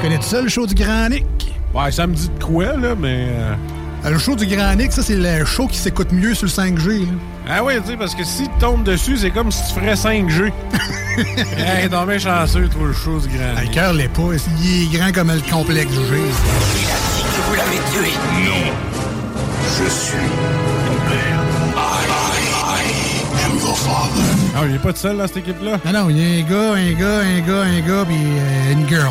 Tu connais ça le show du Grand Nick? Ouais, ça me dit de quoi, là, mais. euh, Euh, Le show du Grand Nick, ça c'est le show qui s'écoute mieux sur le 5G. là. Ah ouais, tu sais, parce que si tu tombes dessus, c'est comme si tu ferais 5G. hey, t'es bien chanceux, toi, le show du grand. Ah, Le cœur l'est pas, il est grand comme le complexe du G. que vous l'avez tué. Non. Je suis ton père. I, I am your father. Ah, il est pas tout seul, là, cette équipe-là? Non, non, il y a un gars, un gars, un gars, un gars, puis euh, une girl.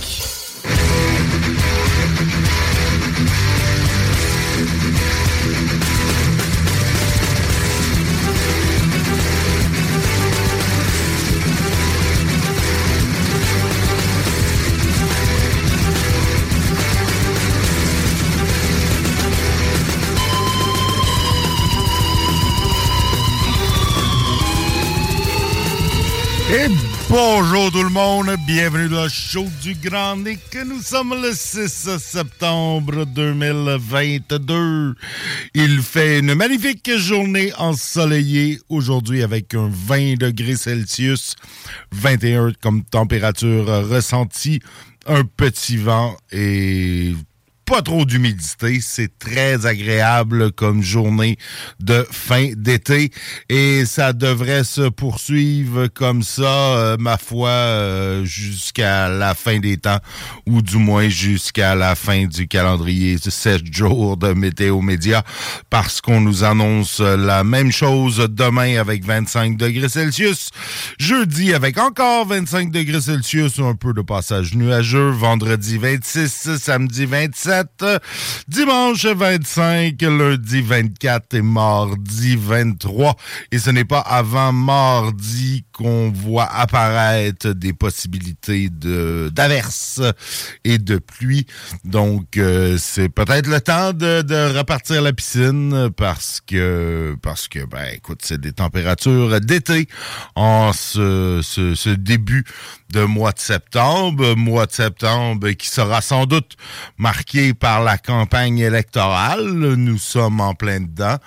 Bonjour tout le monde, bienvenue dans le show du Grand Nick. Nous sommes le 6 septembre 2022. Il fait une magnifique journée ensoleillée aujourd'hui avec un 20 degrés Celsius, 21 comme température ressentie, un petit vent et pas trop d'humidité. C'est très agréable comme journée de fin d'été et ça devrait se poursuivre comme ça, euh, ma foi, euh, jusqu'à la fin des temps ou du moins jusqu'à la fin du calendrier de 7 jours de Météo Média parce qu'on nous annonce la même chose demain avec 25 degrés Celsius, jeudi avec encore 25 degrés Celsius, un peu de passage nuageux, vendredi 26, samedi 27, dimanche 25, lundi 24 et mardi 23. Et ce n'est pas avant mardi qu'on voit apparaître des possibilités de d'averses et de pluie. Donc euh, c'est peut-être le temps de, repartir la piscine parce que parce que ben écoute, c'est des températures d'été en ce début de mois de septembre, mois de septembre qui sera sans doute marqué par la campagne électorale. Nous sommes en plein dedans.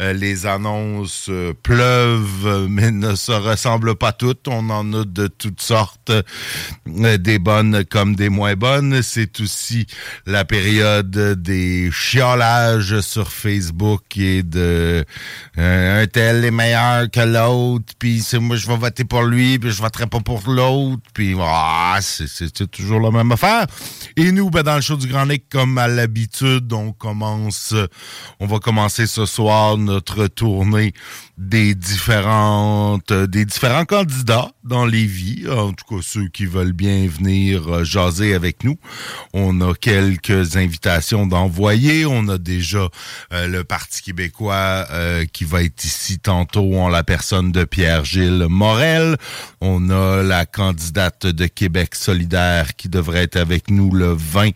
Euh, les annonces euh, pleuvent, mais ne se ressemblent pas toutes. On en a de toutes sortes, euh, des bonnes comme des moins bonnes. C'est aussi la période des chiolages sur Facebook et de euh, un tel est meilleur que l'autre, puis c'est moi je vais voter pour lui, puis je voterai pas pour l'autre, puis ah, toujours la même affaire. Et nous, ben, dans le show du Grand Nick, comme à l'habitude, on commence, on va commencer ce soir notre tournée des différentes, euh, des différents candidats dans les vies, en tout cas ceux qui veulent bien venir euh, jaser avec nous. On a quelques invitations d'envoyer. On a déjà euh, le Parti québécois qui va être ici tantôt en la personne de Pierre-Gilles Morel. On a la candidate de Québec solidaire qui devrait être avec nous le 20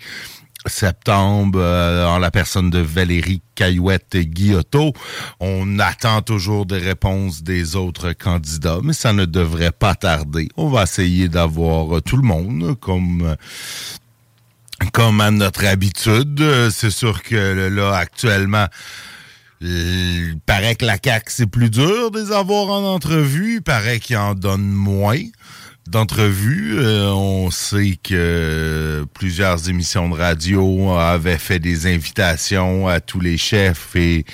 septembre euh, en la personne de Valérie Caillouette et Guillotot. On attend toujours des réponses des autres candidats, mais ça ne devrait pas tarder. On va essayer d'avoir euh, tout le monde comme euh, à notre habitude. C'est sûr que là, actuellement, Il paraît que la CAQ, c'est plus dur de les avoir en entrevue. Il paraît qu'ils en donnent moins d'entrevues. Euh, on sait que plusieurs émissions de radio avaient fait des invitations à tous les chefs et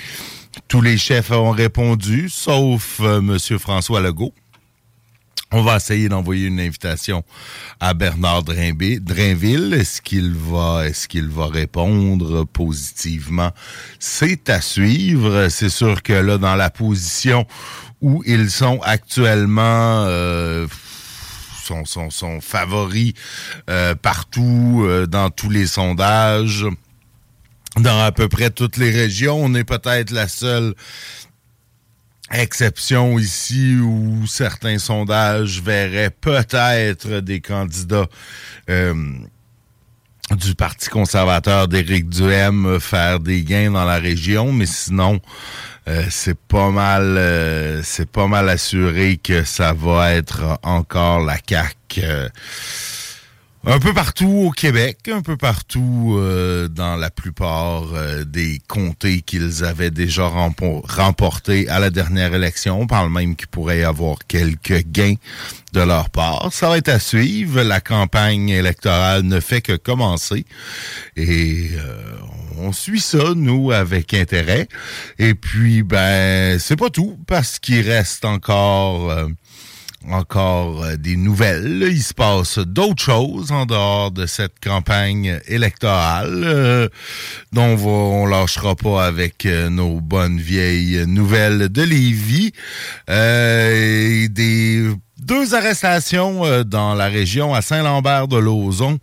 tous les chefs ont répondu, sauf euh, M. François Legault. On va essayer d'envoyer une invitation à Bernard Drainville. Est-ce qu'il va, est-ce va répondre positivement? C'est à suivre. C'est sûr que là, dans la position où ils sont actuellement, euh, sont, favoris euh, partout, euh, dans tous les sondages, dans à peu près toutes les régions. On est peut-être la seule exception ici où certains sondages verraient peut-être des candidats euh, du Parti conservateur d'Éric Duhem faire des gains dans la région, mais sinon euh, c'est pas mal euh, c'est pas mal assuré que ça va être encore la CAQ un peu partout au Québec, un peu partout euh, dans la plupart euh, des comtés qu'ils avaient déjà remportés à la dernière élection. On parle même qu'il pourrait y avoir quelques gains de leur part. Ça va être à suivre. La campagne électorale ne fait que commencer. Et euh, on suit ça, nous, avec intérêt. Et puis, ben, c'est pas tout, parce qu'il reste encore encore euh, des nouvelles. Il se passe d'autres choses en dehors de cette campagne électorale euh, dont on, lâchera pas avec euh, nos bonnes vieilles nouvelles de Lévis. des deux arrestations dans la région à Saint-Lambert-de-Lauzon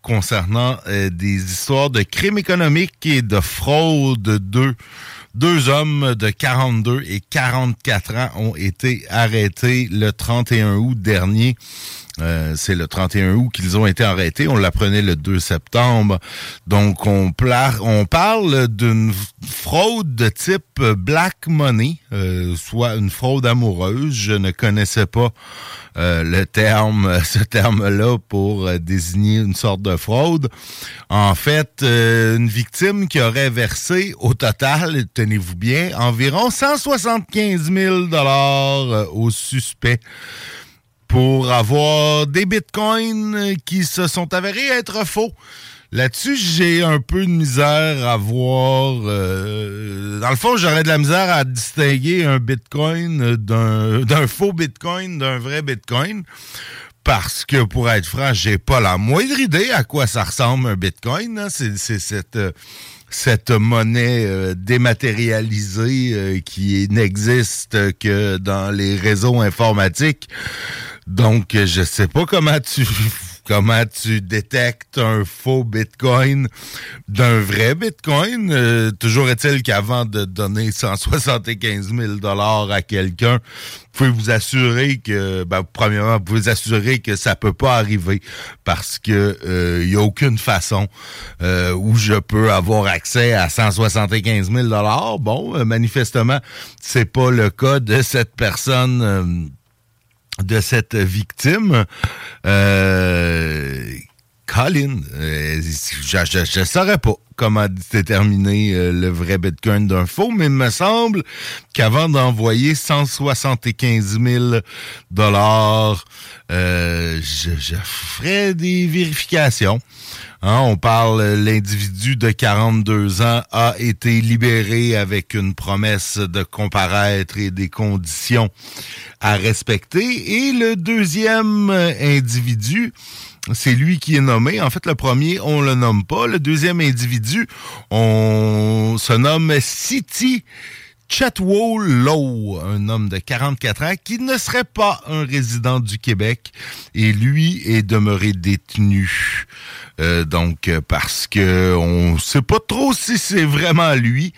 concernant des histoires de crimes économiques et de fraude de deux hommes de 42 et 44 ans ont été arrêtés le 31 août dernier. Euh, c'est le 31 août qu'ils ont été arrêtés. On l'apprenait le 2 septembre. Donc, on, parle d'une fraude de type black money, euh, soit une fraude amoureuse. Je ne connaissais pas euh, le terme, ce terme-là pour euh, désigner une sorte de fraude. En fait, euh, une victime qui aurait versé au total, tenez-vous bien, environ 175 000 dollars au suspect pour avoir des bitcoins qui se sont avérés être faux. Là-dessus, j'ai un peu de misère à voir. Euh, dans le fond, j'aurais de la misère à distinguer un Bitcoin d'un faux Bitcoin d'un vrai Bitcoin. Parce que, pour être franc, j'ai pas la moindre idée à quoi ça ressemble un Bitcoin. Hein. C'est cette, monnaie euh, dématérialisée euh, qui n'existe que dans les réseaux informatiques. Donc, je sais pas comment tu comment tu détectes un faux Bitcoin d'un vrai Bitcoin. Euh, toujours est-il qu'avant de donner 175 000 dollars à quelqu'un, vous pouvez vous assurer que, ben, premièrement, vous pouvez vous assurer que ça peut pas arriver parce que il euh, y a aucune façon euh, où je peux avoir accès à 175 000 dollars. Bon, manifestement, c'est pas le cas de cette personne de cette victime. Euh, Colin, euh, je ne saurais pas comment déterminer euh, le vrai Bitcoin d'un faux, mais il me semble qu'avant d'envoyer 175 000 dollars, euh, je, ferai des vérifications. Hein, on parle, l'individu de 42 ans a été libéré avec une promesse de comparaître et des conditions à respecter. Et le deuxième individu, c'est lui qui est nommé. En fait, le premier, on le nomme pas. Le deuxième individu, on se nomme City Chatwell Lowe, un homme de 44 ans qui ne serait pas un résident du Québec et lui est demeuré détenu. Euh, donc parce que on sait pas trop si c'est vraiment lui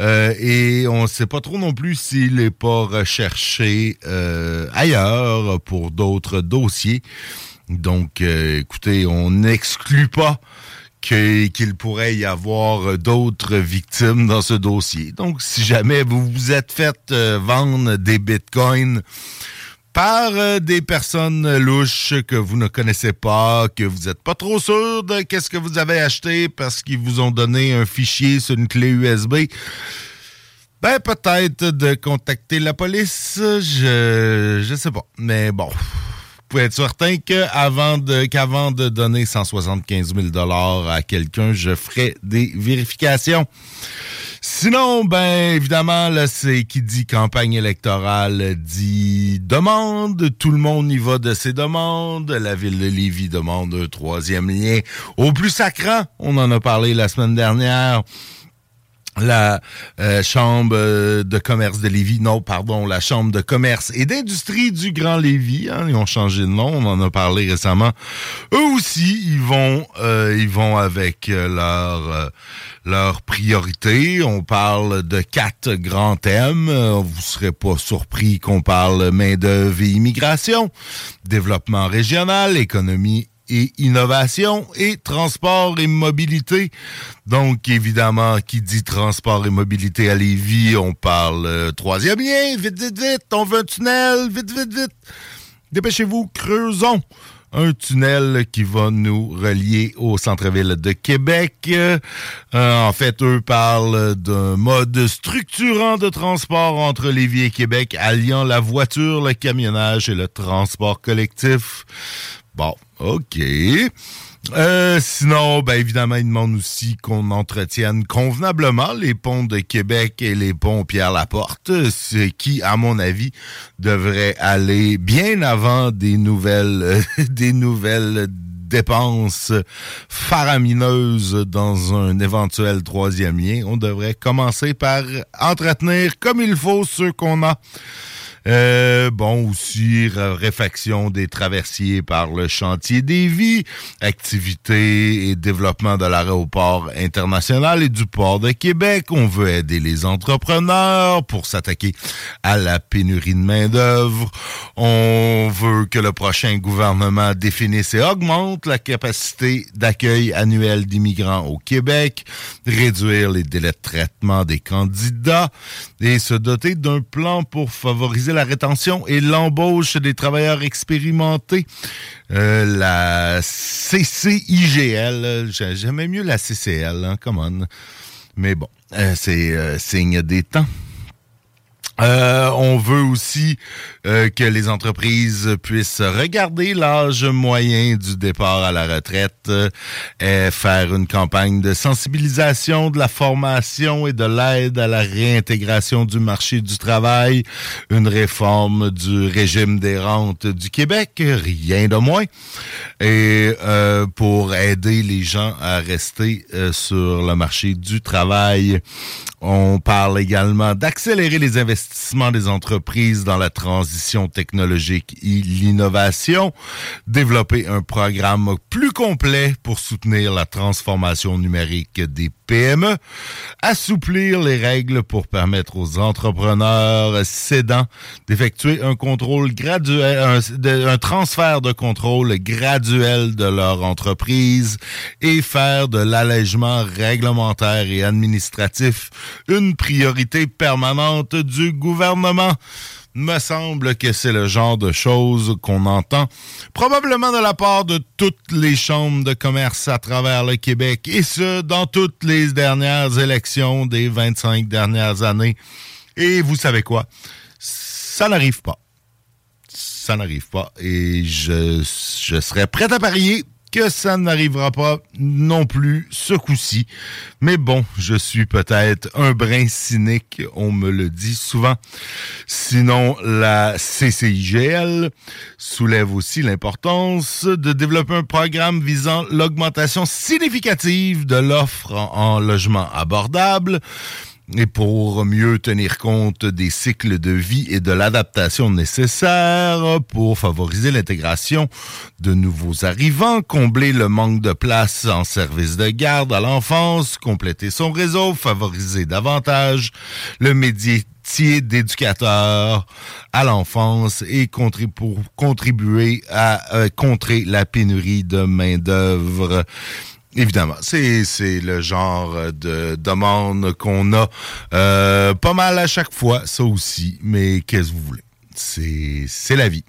euh, et on sait pas trop non plus s'il est pas recherché euh, ailleurs pour d'autres dossiers. Donc écoutez, on n'exclut pas qu'il pourrait y avoir d'autres victimes dans ce dossier. Donc, si jamais vous vous êtes fait euh, vendre des bitcoins par euh, des personnes louches que vous ne connaissez pas, que vous n'êtes pas trop sûr de qu'est-ce que vous avez acheté parce qu'ils vous ont donné un fichier sur une clé USB, Ben, peut-être de contacter la police, je, je sais pas. Mais bon, pouvez être certain qu'avant de, qu'avant de donner 175 000 à quelqu'un, je ferai des vérifications. Sinon, ben évidemment, là, c'est qui dit campagne électorale dit demande. Tout le monde y va de ses demandes. La ville de Lévis demande un troisième lien au plus sacrant. On en a parlé la semaine dernière la euh, chambre de commerce de Lévis, non, pardon, la chambre de commerce et d'industrie du Grand Lévis, hein, ils ont changé de nom, on en a parlé récemment. Eux aussi, ils vont, euh, ils vont avec euh, leur leurs priorités. On parle de quatre grands thèmes. Vous serez pas surpris qu'on parle main d'œuvre et immigration, développement régional, économie et innovation et transport et mobilité. Donc, évidemment, qui dit transport et mobilité à Lévis, on parle euh, troisième lien, vite, vite, vite, on veut un tunnel, vite, vite, vite. Dépêchez-vous, creusons un tunnel qui va nous relier au centre-ville de Québec. Euh, en fait, eux parlent d'un mode structurant de transport entre Lévis et Québec, alliant la voiture, le camionnage et le transport collectif. Bon, OK. Euh, sinon, ben évidemment, il demande aussi qu'on entretienne convenablement les ponts de Québec et les ponts Pierre-Laporte, ce qui, à mon avis, devrait aller bien avant des nouvelles, des nouvelles dépenses faramineuses dans un éventuel troisième lien. On devrait commencer par entretenir comme il faut ceux qu'on a. Euh, bon, aussi, réfaction des traversiers par le chantier des vies, activité et développement de l'aéroport international et du port de Québec. On veut aider les entrepreneurs pour s'attaquer à la pénurie de main-d'œuvre. On veut que le prochain gouvernement définisse et augmente la capacité d'accueil annuel d'immigrants au Québec, réduire les délais de traitement des candidats et se doter d'un plan pour favoriser la rétention et l'embauche des travailleurs expérimentés. Euh, la CCIGL, j'aimais mieux la CCL, hein, come on. Mais bon, euh, c'est euh, signe des temps. On veut aussi euh, que les entreprises puissent regarder l'âge moyen du départ à la retraite, euh, et faire une campagne de sensibilisation, de la formation et de l'aide à la réintégration du marché du travail, une réforme du régime des rentes du Québec, rien de moins, et pour aider les gens à rester sur le marché du travail. On parle également d'accélérer les investissements des entreprises dans la transition technologique et l'innovation, développer un programme plus complet pour soutenir la transformation numérique des PME, assouplir les règles pour permettre aux entrepreneurs cédants d'effectuer un un, transfert de contrôle graduel de leur entreprise et faire de l'allègement réglementaire et administratif une priorité permanente du gouvernement me semble que c'est le genre de choses qu'on entend probablement de la part de toutes les chambres de commerce à travers le Québec, et ce, dans toutes les dernières élections des 25 dernières années. Et vous savez quoi? Ça n'arrive pas. Ça n'arrive pas. Et je, je serais prêt à parier que ça n'arrivera pas non plus ce coup-ci. Mais bon, je suis peut-être un brin cynique, on me le dit souvent. Sinon, la CCIGL soulève aussi l'importance de développer un programme visant l'augmentation significative de l'offre en, logement abordable et pour mieux tenir compte des cycles de vie et de l'adaptation nécessaires pour favoriser l'intégration de nouveaux arrivants, combler le manque de place en service de garde à l'enfance, compléter son réseau, favoriser davantage le métier d'éducateur à l'enfance et pour contribuer à euh, contrer la pénurie de main-d'œuvre. Évidemment, c'est le genre de demande qu'on a euh, pas mal à chaque fois, ça aussi. Mais qu'est-ce que vous voulez? C'est la vie.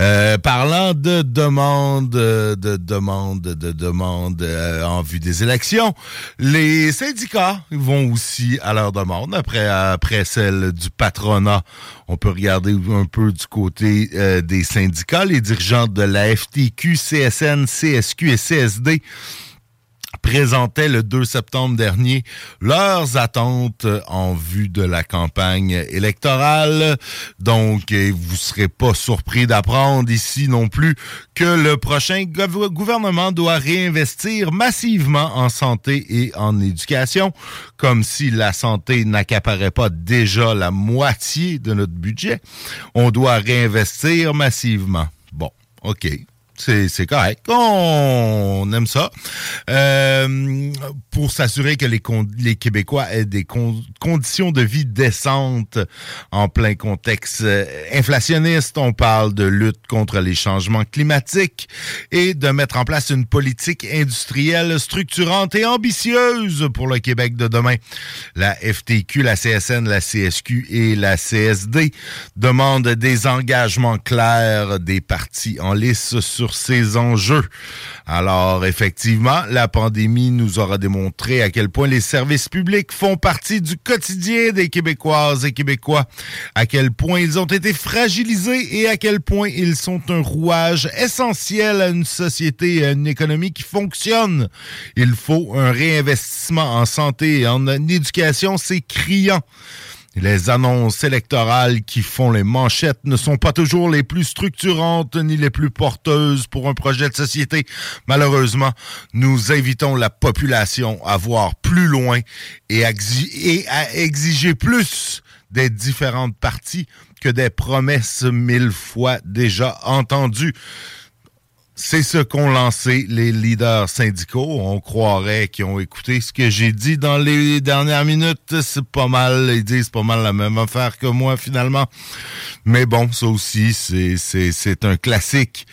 Euh, parlant de demande, de demande, de demande euh, en vue des élections, les syndicats vont aussi à leur demande. Après, après celle du patronat, on peut regarder un peu du côté euh, des syndicats. Les dirigeants de la FTQ, CSN, CSQ et CSD présentaient le 2 septembre dernier leurs attentes en vue de la campagne électorale. Donc, vous serez pas surpris d'apprendre ici non plus que le prochain gouvernement doit réinvestir massivement en santé et en éducation, comme si la santé n'accaparait pas déjà la moitié de notre budget. On doit réinvestir massivement. Bon, OK c'est correct. On aime ça. Euh, pour s'assurer que les, Québécois aient des conditions de vie décentes en plein contexte euh, inflationniste, on parle de lutte contre les changements climatiques et de mettre en place une politique industrielle structurante et ambitieuse pour le Québec de demain. La FTQ, la CSN, la CSQ et la CSD demandent des engagements clairs des partis en lice sur ces enjeux. Alors, effectivement, la pandémie nous aura démontré à quel point les services publics font partie du quotidien des Québécoises et Québécois, à quel point ils ont été fragilisés et à quel point ils sont un rouage essentiel à une société et à une économie qui fonctionne. Il faut un réinvestissement en santé et en éducation, c'est criant. Les annonces électorales qui font les manchettes ne sont pas toujours les plus structurantes ni les plus porteuses pour un projet de société. Malheureusement, nous invitons la population à voir plus loin et à exiger plus des différentes parties que des promesses mille fois déjà entendues. C'est ce qu'ont lancé les leaders syndicaux. On croirait qu'ils ont écouté ce que j'ai dit dans les dernières minutes. C'est pas mal, ils disent pas mal la même affaire que moi finalement. Mais bon, ça aussi, c'est un classique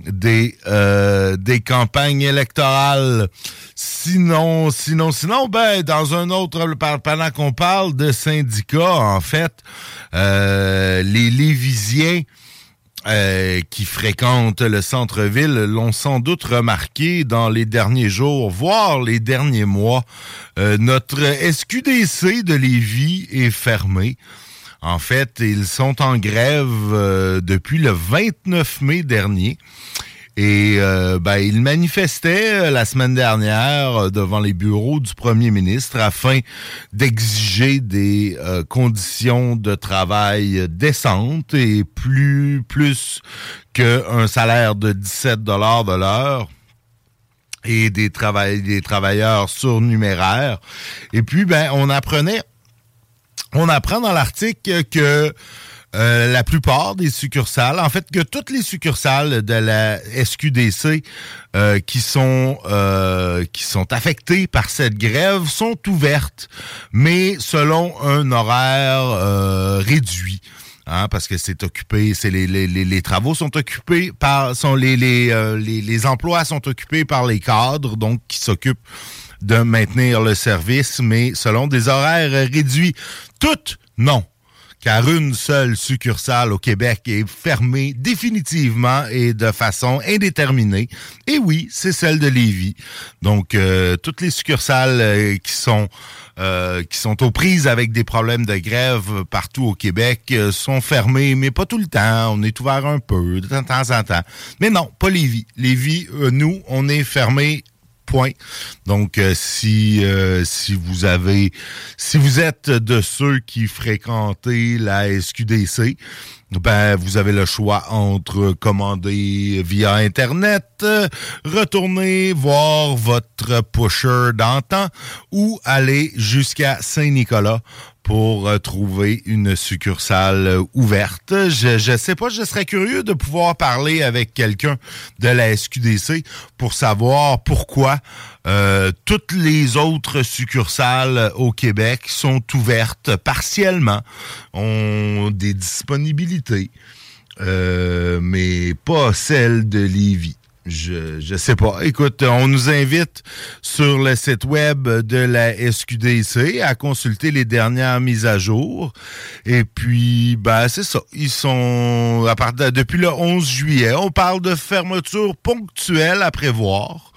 des euh, des campagnes électorales. Sinon, sinon, sinon, ben dans un autre pendant qu'on parle de syndicats, en fait, euh, les Lévisiens euh, qui fréquentent le centre-ville l'ont sans doute remarqué dans les derniers jours, voire les derniers mois. Euh, notre SQDC de Lévis est fermé. En fait, ils sont en grève euh, depuis le 29 mai dernier. Et euh, ben, il manifestait euh, la semaine dernière euh, devant les bureaux du premier ministre afin d'exiger des conditions de travail décentes et plus plus qu'un salaire de 17 dollars de l'heure et des, des travailleurs surnuméraires. Et puis, ben, on apprenait, on apprend dans l'article que euh, la plupart des succursales, en fait que toutes les succursales de la SQDC euh, qui sont euh, qui sont affectées par cette grève sont ouvertes, mais selon un horaire réduit. Hein, parce que c'est occupé, c'est les, les, les, travaux sont occupés par sont les les, les, les emplois sont occupés par les cadres, donc qui s'occupent de maintenir le service, mais selon des horaires réduits. Toutes, non car une seule succursale au Québec est fermée définitivement et de façon indéterminée. Et oui, c'est celle de Lévis. Donc, euh, toutes les succursales euh, qui sont euh, qui sont aux prises avec des problèmes de grève partout au Québec sont fermées, mais pas tout le temps. On est ouvert un peu, de temps en temps. Mais non, pas Lévis. Lévis, nous, on est fermé point. Donc, euh, si euh, si vous avez, si vous êtes de ceux qui fréquentez la SQDC, ben vous avez le choix entre commander via internet, retourner voir votre pusher d'antan ou aller jusqu'à Saint-Nicolas pour euh, trouver une succursale euh, ouverte. Je ne sais pas, je serais curieux de pouvoir parler avec quelqu'un de la SQDC pour savoir pourquoi euh, toutes les autres succursales au Québec sont ouvertes partiellement, ont des disponibilités, mais pas celles de Lévis. Je, je sais pas. Écoute, on nous invite sur le site web de la SQDC à consulter les dernières mises à jour. Et puis, ben, c'est ça. Ils sont, à depuis le 11 juillet, on parle de fermeture ponctuelle à prévoir.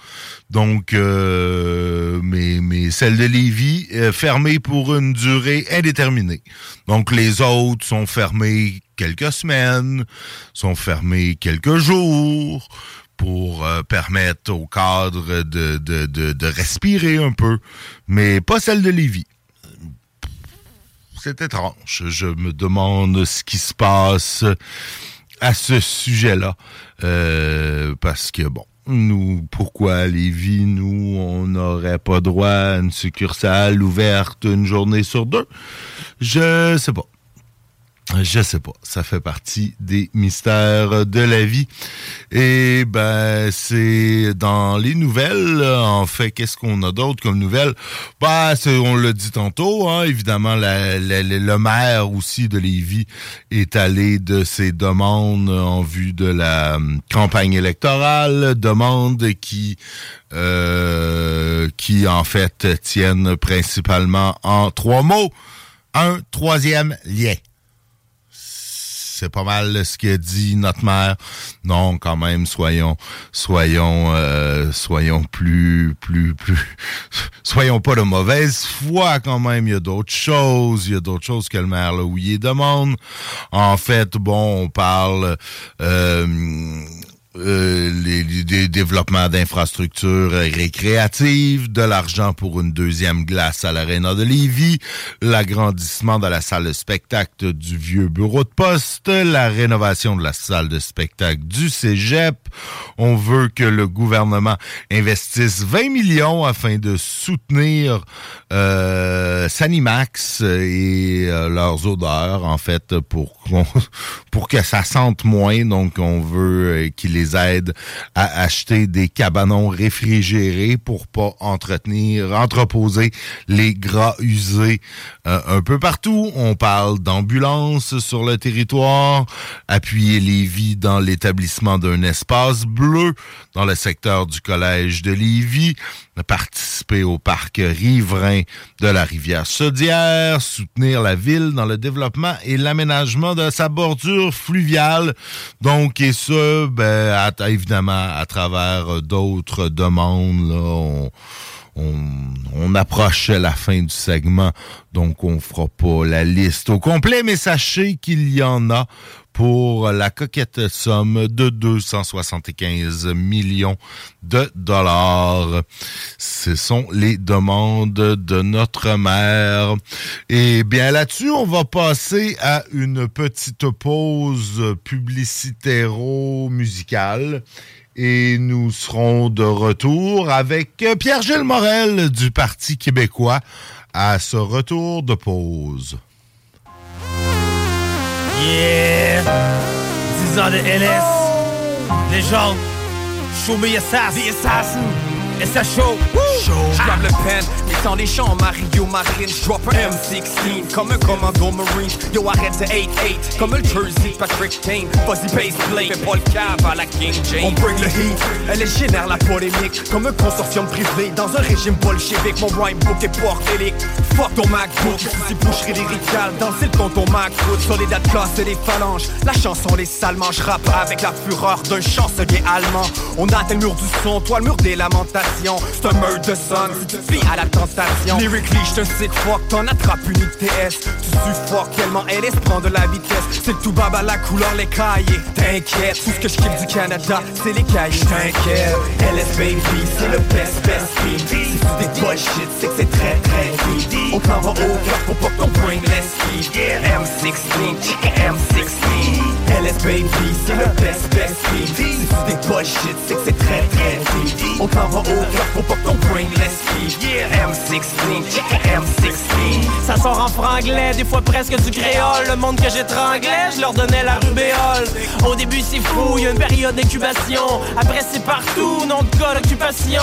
Donc, euh, mais, mais celle de Lévis est fermée pour une durée indéterminée. Donc, les autres sont fermées quelques semaines, sont fermées quelques jours pour euh, permettre au cadre de, respirer un peu, mais pas celle de Lévis. C'est étrange. Je me demande ce qui se passe à ce sujet-là. Euh, parce que, bon, nous, pourquoi à Lévis, nous, on n'aurait pas droit à une succursale ouverte une journée sur deux? Je sais pas. Je sais pas, ça fait partie des mystères de la vie. Et ben c'est dans les nouvelles. En fait, qu'est-ce qu'on a d'autre comme nouvelles? Bah, on l'a dit tantôt. Hein, évidemment, le maire aussi de Lévis est allé de ses demandes en vue de la hum, campagne électorale, demandes qui euh, qui en fait tiennent principalement en trois mots. Un troisième lien c'est pas mal ce que dit notre mère. Non, quand même, soyons, soyons, euh, soyons plus, plus, plus, soyons pas de mauvaise foi quand même. Il y a d'autres choses, il y a d'autres choses que le maire Louis demande. En fait, bon, on parle. Euh, euh, les, développements d'infrastructures récréatives, de l'argent pour une deuxième glace à l'aréna de Lévis, l'agrandissement de la salle de spectacle du vieux bureau de poste, la rénovation de la salle de spectacle du Cégep. On veut que le gouvernement investisse 20 millions afin de soutenir euh, Sanimax et euh, leurs odeurs, en fait, pour, pour que ça sente moins. Donc, on veut euh, qu'il les aide à acheter des cabanons réfrigérés pour pas entretenir, entreposer les gras usés euh, un peu partout. On parle d'ambulance sur le territoire, appuyer Lévis dans l'établissement d'un espace bleu dans le secteur du collège de Lévis, participer au parc riverain de la rivière Chaudière, soutenir la ville dans le développement et l'aménagement de sa bordure fluviale. Donc, et ce, ben, évidemment, à travers d'autres demandes, là, on, on, approche la fin du segment, donc on fera pas la liste au complet, mais sachez qu'il y en a pour la coquette somme de 275 millions de dollars. Ce sont les demandes de notre mère. Et bien là-dessus, on va passer à une petite pause publicitéro-musicale. Et nous serons de retour avec Pierre-Gilles Morel du Parti québécois à ce retour de pause. Yeah! 10 ans de LS. Légende. Show me assassin. The assassin. SHO. J'grave le pen, descends les champs, Mario Marine, j'drop un M16 comme un commando marine. Yo, arrête de 8-8 comme le Jersey Patrick Kane. Vas-y, base play, fais pas le cave à la King James. On bring le heat, elle est génère la polémique comme un consortium privé dans un régime bolchevique. Mon rhyme book est portélique. Fuck ton MacBook, si boucherie lyricale, danser le ton ton MacBook. Sur les dates et les phalanges, la chanson les salements. J'rappe avec la fureur d'un chancelier allemand. On atteint le mur du son, toi le mur des lamentations. C'est un meurtre de son, si te à la tentation. Lyrically, j'te sick fuck, t'en attrapes une ITS. Tu suffoques tellement LS prend de la vitesse. C'est tout baba la couleur, les cahiers. T'inquiète, tout ce que j'kiffe du Canada, c'est les cahiers. T'inquiète, LS baby, c'est le best best beat. Si tu des bullshit, c'est que c'est très très deep. On t'en va au cœur pour pas ton brain laisse M16, check M16. LS baby, c'est le best best. Si tu des bullshit, c'est que c'est très très deep. On t'en va au cœur pour pas ton brain laisse Yeah, M16, check M16 Ça sort en franglais, des fois presque du créole. Le monde que j'étranglais, je leur donnais la rubéole. Au début c'est fou, y a une période d'incubation. Après c'est partout, nom de cas d'occupation.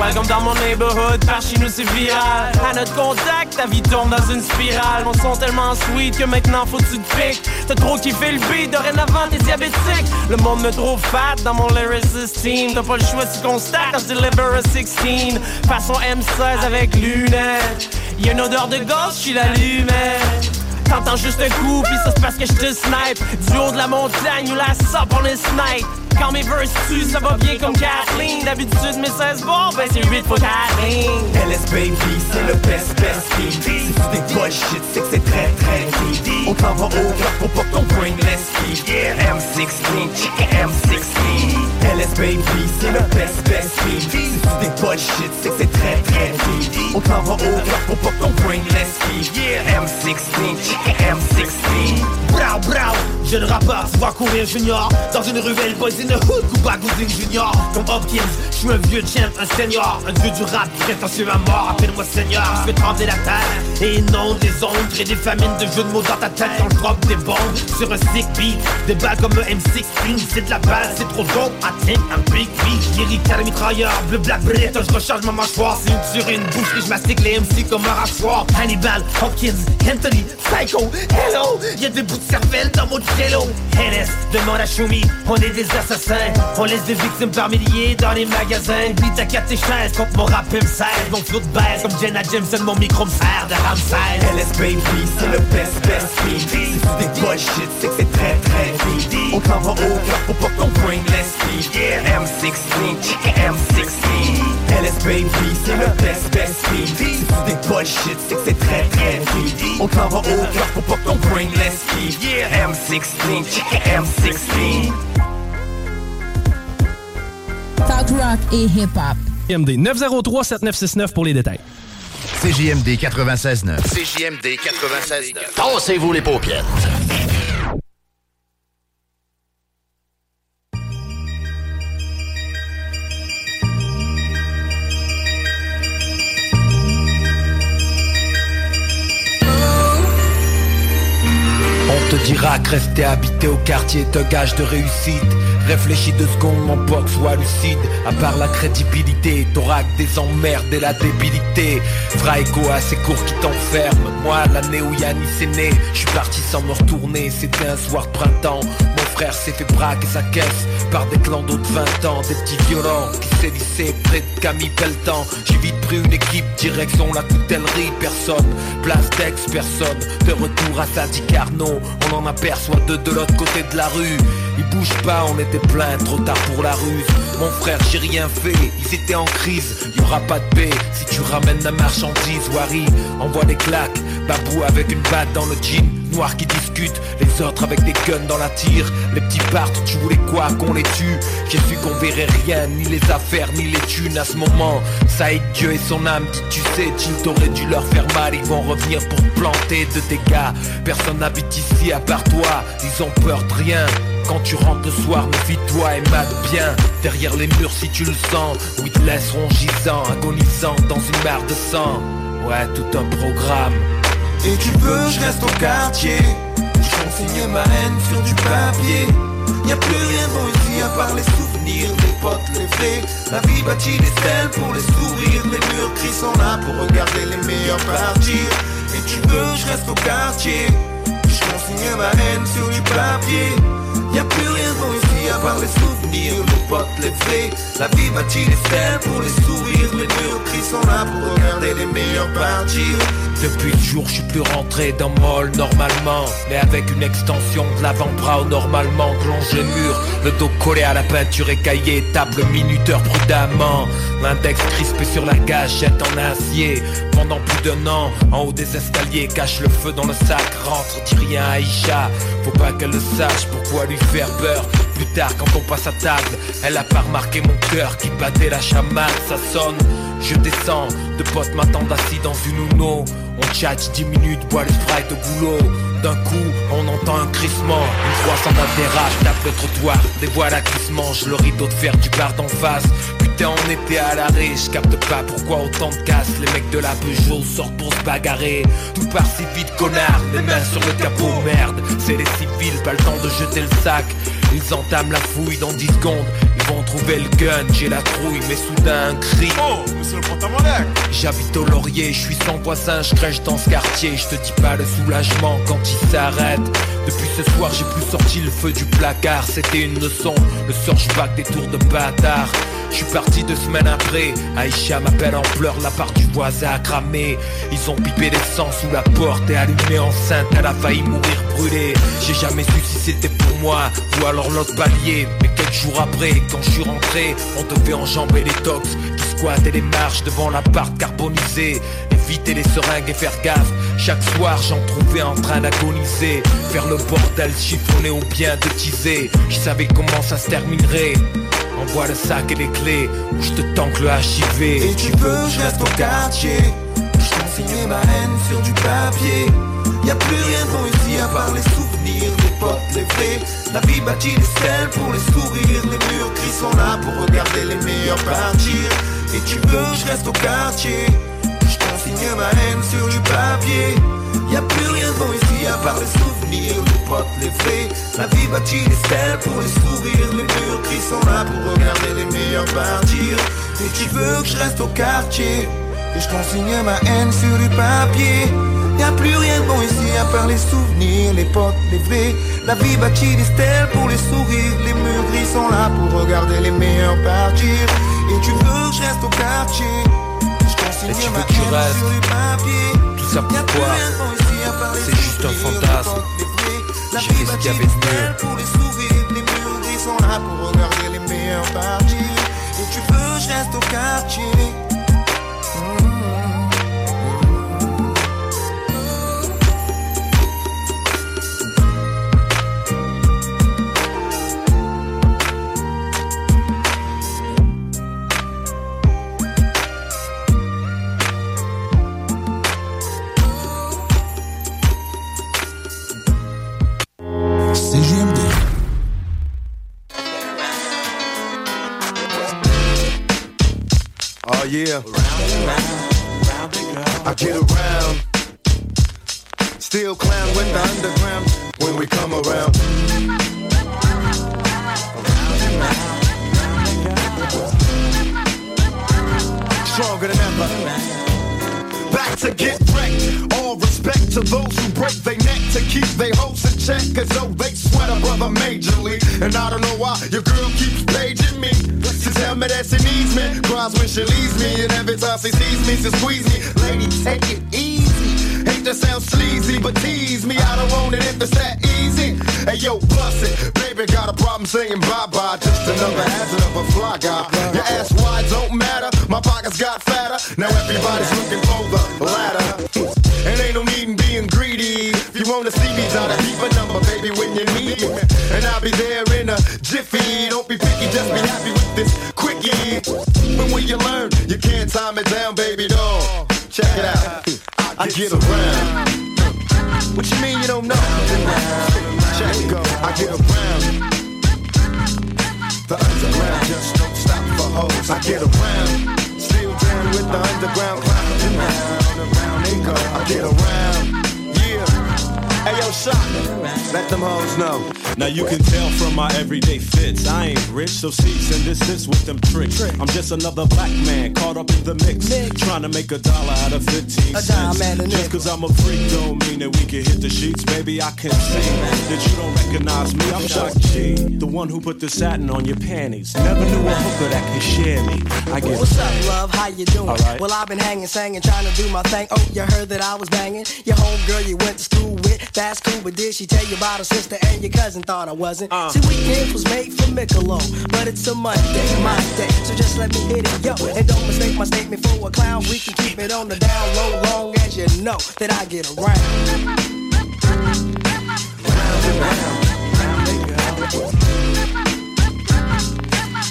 Welcome dans mon neighborhood, par chez nous c'est viral. À notre contact, ta vie tombe dans une spirale. Mon son tellement sweet que maintenant faut que tu te piques. T'as trop kiffé le beat, dorénavant t'es diabétique Le monde me trouve fat dans mon lyricist team T'as pas le choix si constate quand je deliver a 16 Façon M16 avec lunettes. Y'a une odeur de gosse, j'suis l'allumette T'entends juste un coup, pis ça se passe que je te snipe. Du haut de la montagne ou la sop, on est snipe. Quand mes verses tu ça va bien comme Kathleen. D'habitude mes 16 bons, ben c'est 8 fois Kathleen. LS Baby, c'est le best best team Si tu des bullshit, c'est que c'est très très deep On t'en va au cœur pour pas ton brain laisse Yeah, M16, check M16 LS Baby, c'est le best best Si des bullshit, c'est que c'est très très deep On t'en au cœur pour pas ton brain laisse Yeah, M16, check M16 Brau, brau, jeune rappeur, tu vas courir junior. Dans une ruelle boys in the hood, Gooding Junior. Comme Hopkins, je suis un vieux champ, un senior. Un dieu du rap qui sur ma mort, appelle-moi seigneur. Je fais trembler la terre et inonde des ondes Crée des famines de jeux de mots dans ta tête quand je drop des bombes. Sur un sick beat, des balles comme un M16 C'est de la balle, c'est trop dope, Think I'm big beat Lyrique à mitrailleur, bleu black brit Je recharge ma mâchoire, c'est une sur une bouche Et je mastique les MC comme un rasoir. Hannibal, Hopkins, Anthony, Psycho, hello. Y'a des bouts de cervelle dans mon cello NS, demande à Shumi, on est des assassins. On laisse des victimes par milliers dans les magasins. Beat à quatre chaises contre mon rap M16 Mon flow de baisse comme Jenna Jameson, mon micro me sert de Ramsay LS Baby, c'est le best best team Si c'est des bullshit, c'est que c'est très très deep On t'en va au cœur pour pas que ton brain laisse Yeah, M16, check M16 LS Baby, c'est le best best team Si c'est des bullshit, c'est que c'est très très deep On t'en va au cœur pour pas que ton brain laisse Yeah, M16, check M16 Talk rock et hip-hop. CJMD 903-7969 pour les détails. CJMD 96.9. CJMD 96.9. Tassez-vous les paupières. On te dira que rester habité au quartier est un gage de réussite. Réfléchis deux secondes mon pote, sois lucide. À part la crédibilité, t'auras des emmerdes et la débilité. Fera écho à ces cours qui t'enferment Moi l'année où Yannis est né, je suis parti sans me retourner. C'était un soir de printemps, frère s'est fait braquer sa caisse Par des clans d'autres 20 ans, des petits violents Qui s'élissaient près de Camille Pelletan. J'ai vite pris une équipe, direction la coutellerie. Personne, place d'ex, personne. De retour à Sadi Carnot On en aperçoit deux de l'autre côté de la rue. Ils bougent pas, on était plein, trop tard pour la ruse. Mon frère j'ai rien fait, ils étaient en crise. Y aura pas de paix si tu ramènes la marchandise Wari. Envoie des claques, Babou avec une batte dans le jean Noir qui discute, les autres avec des guns dans la tire. Les petits partent, tu voulais quoi qu'on les tue? J'ai su qu'on verrait rien, ni les affaires, ni les thunes à ce moment. Ça aide Dieu et son âme, dit tu sais, tu t'aurais dû leur faire mal. Ils vont revenir pour te planter de dégâts. Personne n'habite ici à part toi, ils ont peur de rien. Quand tu rentres le soir, méfie-toi et mate bien. Derrière les murs si tu le sens Ou ils te laisseront gisant, agonisant dans une mare de sang. Ouais, tout un programme Et tu veux, je reste au quartier. Je consigne ma haine sur du papier. Y'a plus rien beau ici à part les souvenirs, les potes, les faits La vie bâtit des stèles pour les sourires. Les murs gris sont là pour regarder les meilleurs partir. Et tu veux, je reste au quartier. Je consigne ma haine sur du papier Y'a plus rien bon ici à part les souvenirs, les potes, les faits La vie bâtit des stèles pour les sourires Les murs gris sont là pour regarder les meilleurs partir. Depuis le jour je suis plus rentré dans Moll normalement Mais avec une extension de l'avant-bras normalement plongé mur Le dos collé à la peinture écaillée Table minuteur prudemment. L'index crispé sur la gâchette en acier Pendant plus d'un an En haut des escaliers Cache le feu dans le sac Rentre dis rien à Aïcha. Faut pas qu'elle le sache Pourquoi lui faire peur Plus tard quand on passe à table Elle a pas remarqué mon cœur Qui battait la chamade Ça sonne. Je descends, deux potes m'attendent assis dans une Uno. On tchatche 10 minutes, bois les Sprite au boulot. D'un coup, on entend un crissement. Une croissante d'atterrage tape le trottoir Des voiles qui se mangent le rideau de fer du bar d'en face. Putain, on était à l'arrêt, je capte pas pourquoi autant de casse. Les mecs de la Peugeot sortent pour se bagarrer. Tout part si vite, connard, les mains sur le capot, merde. C'est les civils, pas le temps de jeter le sac. Ils entament la fouille dans 10 secondes. Ils vont trouver le gun, j'ai la trouille, mais soudain un cri. Oh, c'est le J'habite au Laurier, je suis sans voisin, je crèche dans ce quartier. Je te dis pas le soulagement quand il s'arrête. Depuis ce soir j'ai plus sorti le feu du placard. C'était une leçon, le surge back des tours de bâtard je suis parti deux semaines après, Aïcha m'appelle en pleurs, la part du voisin a cramé. Ils ont pipé l'essence sous la porte et allumé enceinte, elle a failli mourir brûlée. J'ai jamais su si c'était pour moi ou alors l'autre palier. Mais quelques jours après, quand je suis rentré, on devait enjamber les tox Qui squattaient les marches devant l'appart carbonisé. Éviter les seringues et faire gaffe. Chaque soir j'en trouvais en train d'agoniser. Faire le bordel chiffonné ou bien de teaser. Je savais comment ça se terminerait Envoie le sac et les clés je te tanque le HIV Et tu veux que je reste au quartier? Je consigne ma haine sur du papier. Y'a plus rien de bon ici à part les souvenirs Les potes, les vrais. La vie bâtit des stèles pour les sourires. Les murs gris sont là pour regarder les meilleurs partir. Et tu veux que je reste au quartier? Je consigne ma haine sur du papier. Y'a plus rien de bon ici à part les souvenirs Les potes, les La vie bâtit des stèles pour les sourires Les murs gris sont là pour regarder les meilleurs partir? Et tu veux que je reste au quartier Et je consigne ma haine sur du papier. Y'a plus rien de bon ici à part les souvenirs Les potes, les vrais. La vie bâtit des stèles pour les sourires Les murs gris sont là pour regarder les meilleurs partir? Et tu veux que je reste au quartier Je consigne ma haine sur du papier. Tout ça pourquoi C'est juste un fantasme J'ai fait ce qu'il y avait de mieux pour les sourires, les murs gris sont là pour regarder les meilleurs parties. Et tu veux, je reste au quartier. Yeah. I get around. Still clown with the underground when we come around. Stronger than ever. Back to get wrecked. Respect to those who break their neck to keep their hopes in check. Cause though they sweat a brother majorly. And I don't know why your girl keeps paging me. To tell me that she needs me. Cries when she leaves me. And every time she sees me, she squeeze me. Lady, take it easy. Hate to sound sleazy, but tease me. I don't want it if it's that easy. Hey yo, bust it. Baby, got a problem saying bye bye. Just another hazard of a fly guy. Your ass wide don't matter. My pockets got fatter. Now everybody's looking for the ladder. And ain't no need in being greedy. If you wanna see me, try to keep a number, baby, when you need me. And I'll be there in a jiffy. Don't be picky, just be happy with this quickie. But when you learn, you can't time it down, baby doll. Check it out. I get around. What you mean you don't know? Check go. I get around. The underground just don't stop for hoes. I get around. Still down with the underground clown. Around, around they go. I get around. Yeah. Hey yo, shot. Let them hoes know. Now you can tell from my everyday fits. I ain't rich, so cease and desist with them tricks. I'm just another black man caught up in the mix. Trying to make a dollar out of 15 A cents. dime and a Just cause I'm a freak don't mean that we can hit the sheets. Baby, I can see that you don't recognize me. I'm Shock G, the one who put the satin on your panties. Never knew a hooker that could share me. I get What's up, love? How you doing? Well, I've been hanging, singing, trying to do my thing. Oh, you heard that I was banging? Your homegirl you went to school with, that's cool, but did she tell you about her sister and your cousin thought I wasn't? Uh. See, weekends was made for Michelob, but it's a Monday, my day, so just let me hit it, yo. And don't mistake my statement for a clown. We can keep it on the down low, long as you know that I get around.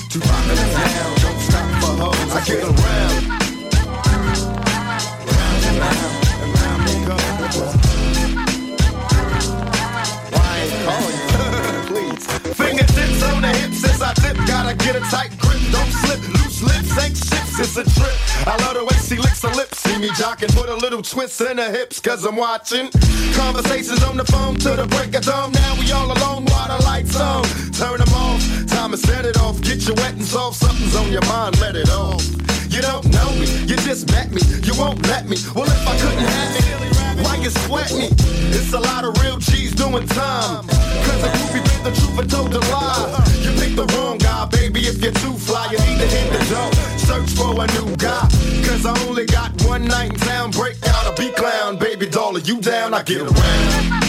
Too rock in the town, don't stop for hoes. I get around. Round and round, and round they go. I dip, gotta get a tight grip. Don't slip, loose lips ain't ships, it's a trip. I love the way she licks her lips. See me jocking, put a little twist in her hips, cause I'm watching. Conversations on the phone to the break of dawn. Now we all alone the lights on. Turn them off, time to set it off. Get you wet and soft, something's on your mind, let it off. You don't know me, you just met me, you won't let me. Well, if I couldn't have it, why you sweat me? It's a lot of real G's doing time. Cause a groupie the truth and told the lie. You picked the wrong guy, baby, if you're too fly, you need to hit the door. Search for a new guy. Cause I only got one night in town, break out a beat clown. Baby doll, you down? I get around.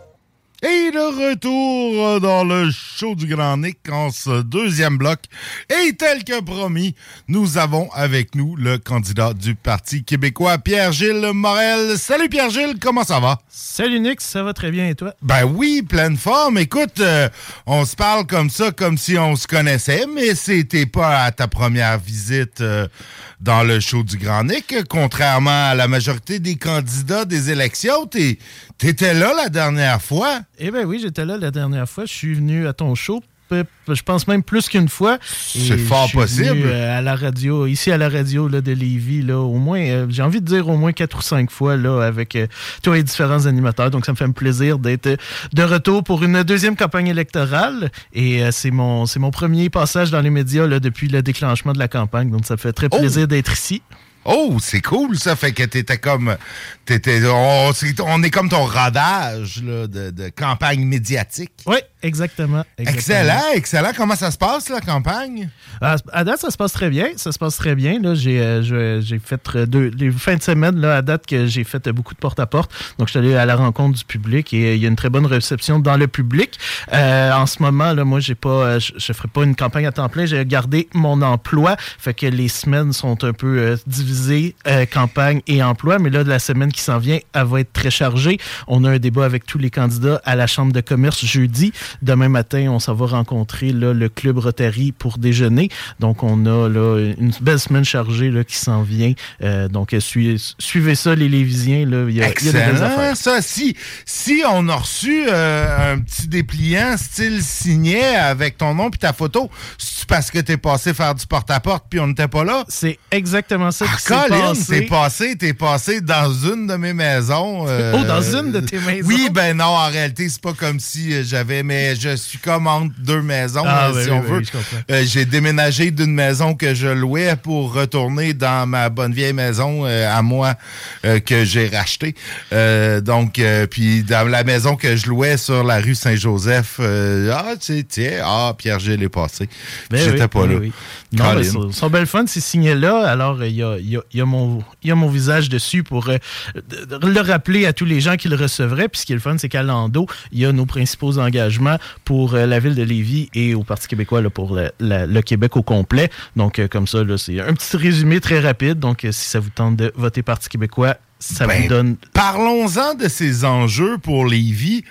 Et de retour dans le show du Grand Nick en ce deuxième bloc. Et tel que promis, nous avons avec nous le candidat du Parti québécois, Pierre-Gilles Morel. Salut Pierre-Gilles, comment ça va? Salut Nick, ça va très bien et toi? Ben oui, pleine forme. Écoute, euh, on se parle comme ça, comme si on se connaissait, mais c'était pas à ta première visite euh, dans le show du Grand Nick. Contrairement à la majorité des candidats des élections, t'es- t'étais là la dernière fois? Eh bien oui, j'étais là la dernière fois. Je suis venu à ton show. Je pense même plus qu'une fois. C'est Et fort je suis possible. venu, euh, à la radio, ici à la radio là, de Lévis, là, au moins, euh, j'ai envie de dire au moins quatre ou cinq fois là, avec euh, tous les différents animateurs. Donc ça me fait un plaisir d'être euh, de retour pour une deuxième campagne électorale. Et euh, c'est mon c'est mon premier passage dans les médias là, depuis le déclenchement de la campagne. Donc ça me fait très plaisir d'être ici. Oh, c'est cool, ça fait que t'étais comme. T'étais, on, est comme ton rodage là, de, de campagne médiatique. Oui, exactement, exactement. Excellent, excellent. Comment ça se passe, la campagne? À, à date, ça se passe très bien. Ça se passe très bien. J'ai, euh, j'ai fait euh, deux, les fins de semaine, là, à date, que j'ai fait euh, beaucoup de porte-à-porte. Donc, je suis allé à la rencontre du public et euh, il y a une très bonne réception dans le public. Euh, en ce moment, là, moi, j'ai pas, euh, je, je ferai pas une campagne à temps plein. J'ai gardé mon emploi. Fait que les semaines sont un peu euh, divisées, euh, campagne et emploi. Mais là, de la semaine qui s'en vient, elle va être très chargée. On a un débat avec tous les candidats à la Chambre de commerce jeudi. Demain matin, on s'en va rencontrer là, le Club Rotary pour déjeuner. Donc, on a là, une belle semaine chargée là, qui s'en vient. Euh, donc, euh, suivez, ça, les Lévisiens. Là. Il, y a, il y a des belles Excellent, affaires. ça. Si, si on a reçu euh, un petit dépliant style signet avec ton nom puis ta photo, c'est parce que t'es passé faire du porte-à-porte puis on n'était pas là? C'est exactement ça Ah, qui passé. t'es passé, t'es passé dans une de mes maisons. euh, Oh, dans une de tes maisons? Oui, ben non, en réalité, c'est pas comme si euh, j'avais, mais je suis comme entre deux maisons, Ah, si oui, on oui, veut. Euh, J'ai déménagé d'une maison que je louais pour retourner dans ma bonne vieille maison euh, à moi euh, que j'ai rachetée. Donc, puis dans la maison que je louais sur la rue Saint-Joseph, ah, tu sais, tiens, ah, Pierre-Gilles est passé. Ben J'étais oui, pas ben là. Non, mais son, son bel fun, c'est signé là. Alors, euh, il y a, y a- il y a mon, il y a mon visage dessus pour euh, le rappeler à tous les gens qui le recevraient. Puis ce qui est le fun, c'est qu'à Lando, il y a nos principaux engagements pour euh, la ville de Lévis et au Parti québécois là, pour le, la- le Québec au complet. Donc, euh, comme ça, c'est un petit résumé très rapide. Donc, si ça vous tente de voter Parti québécois, ça Ben, vous donne Parlons-en de ces enjeux pour Lévis.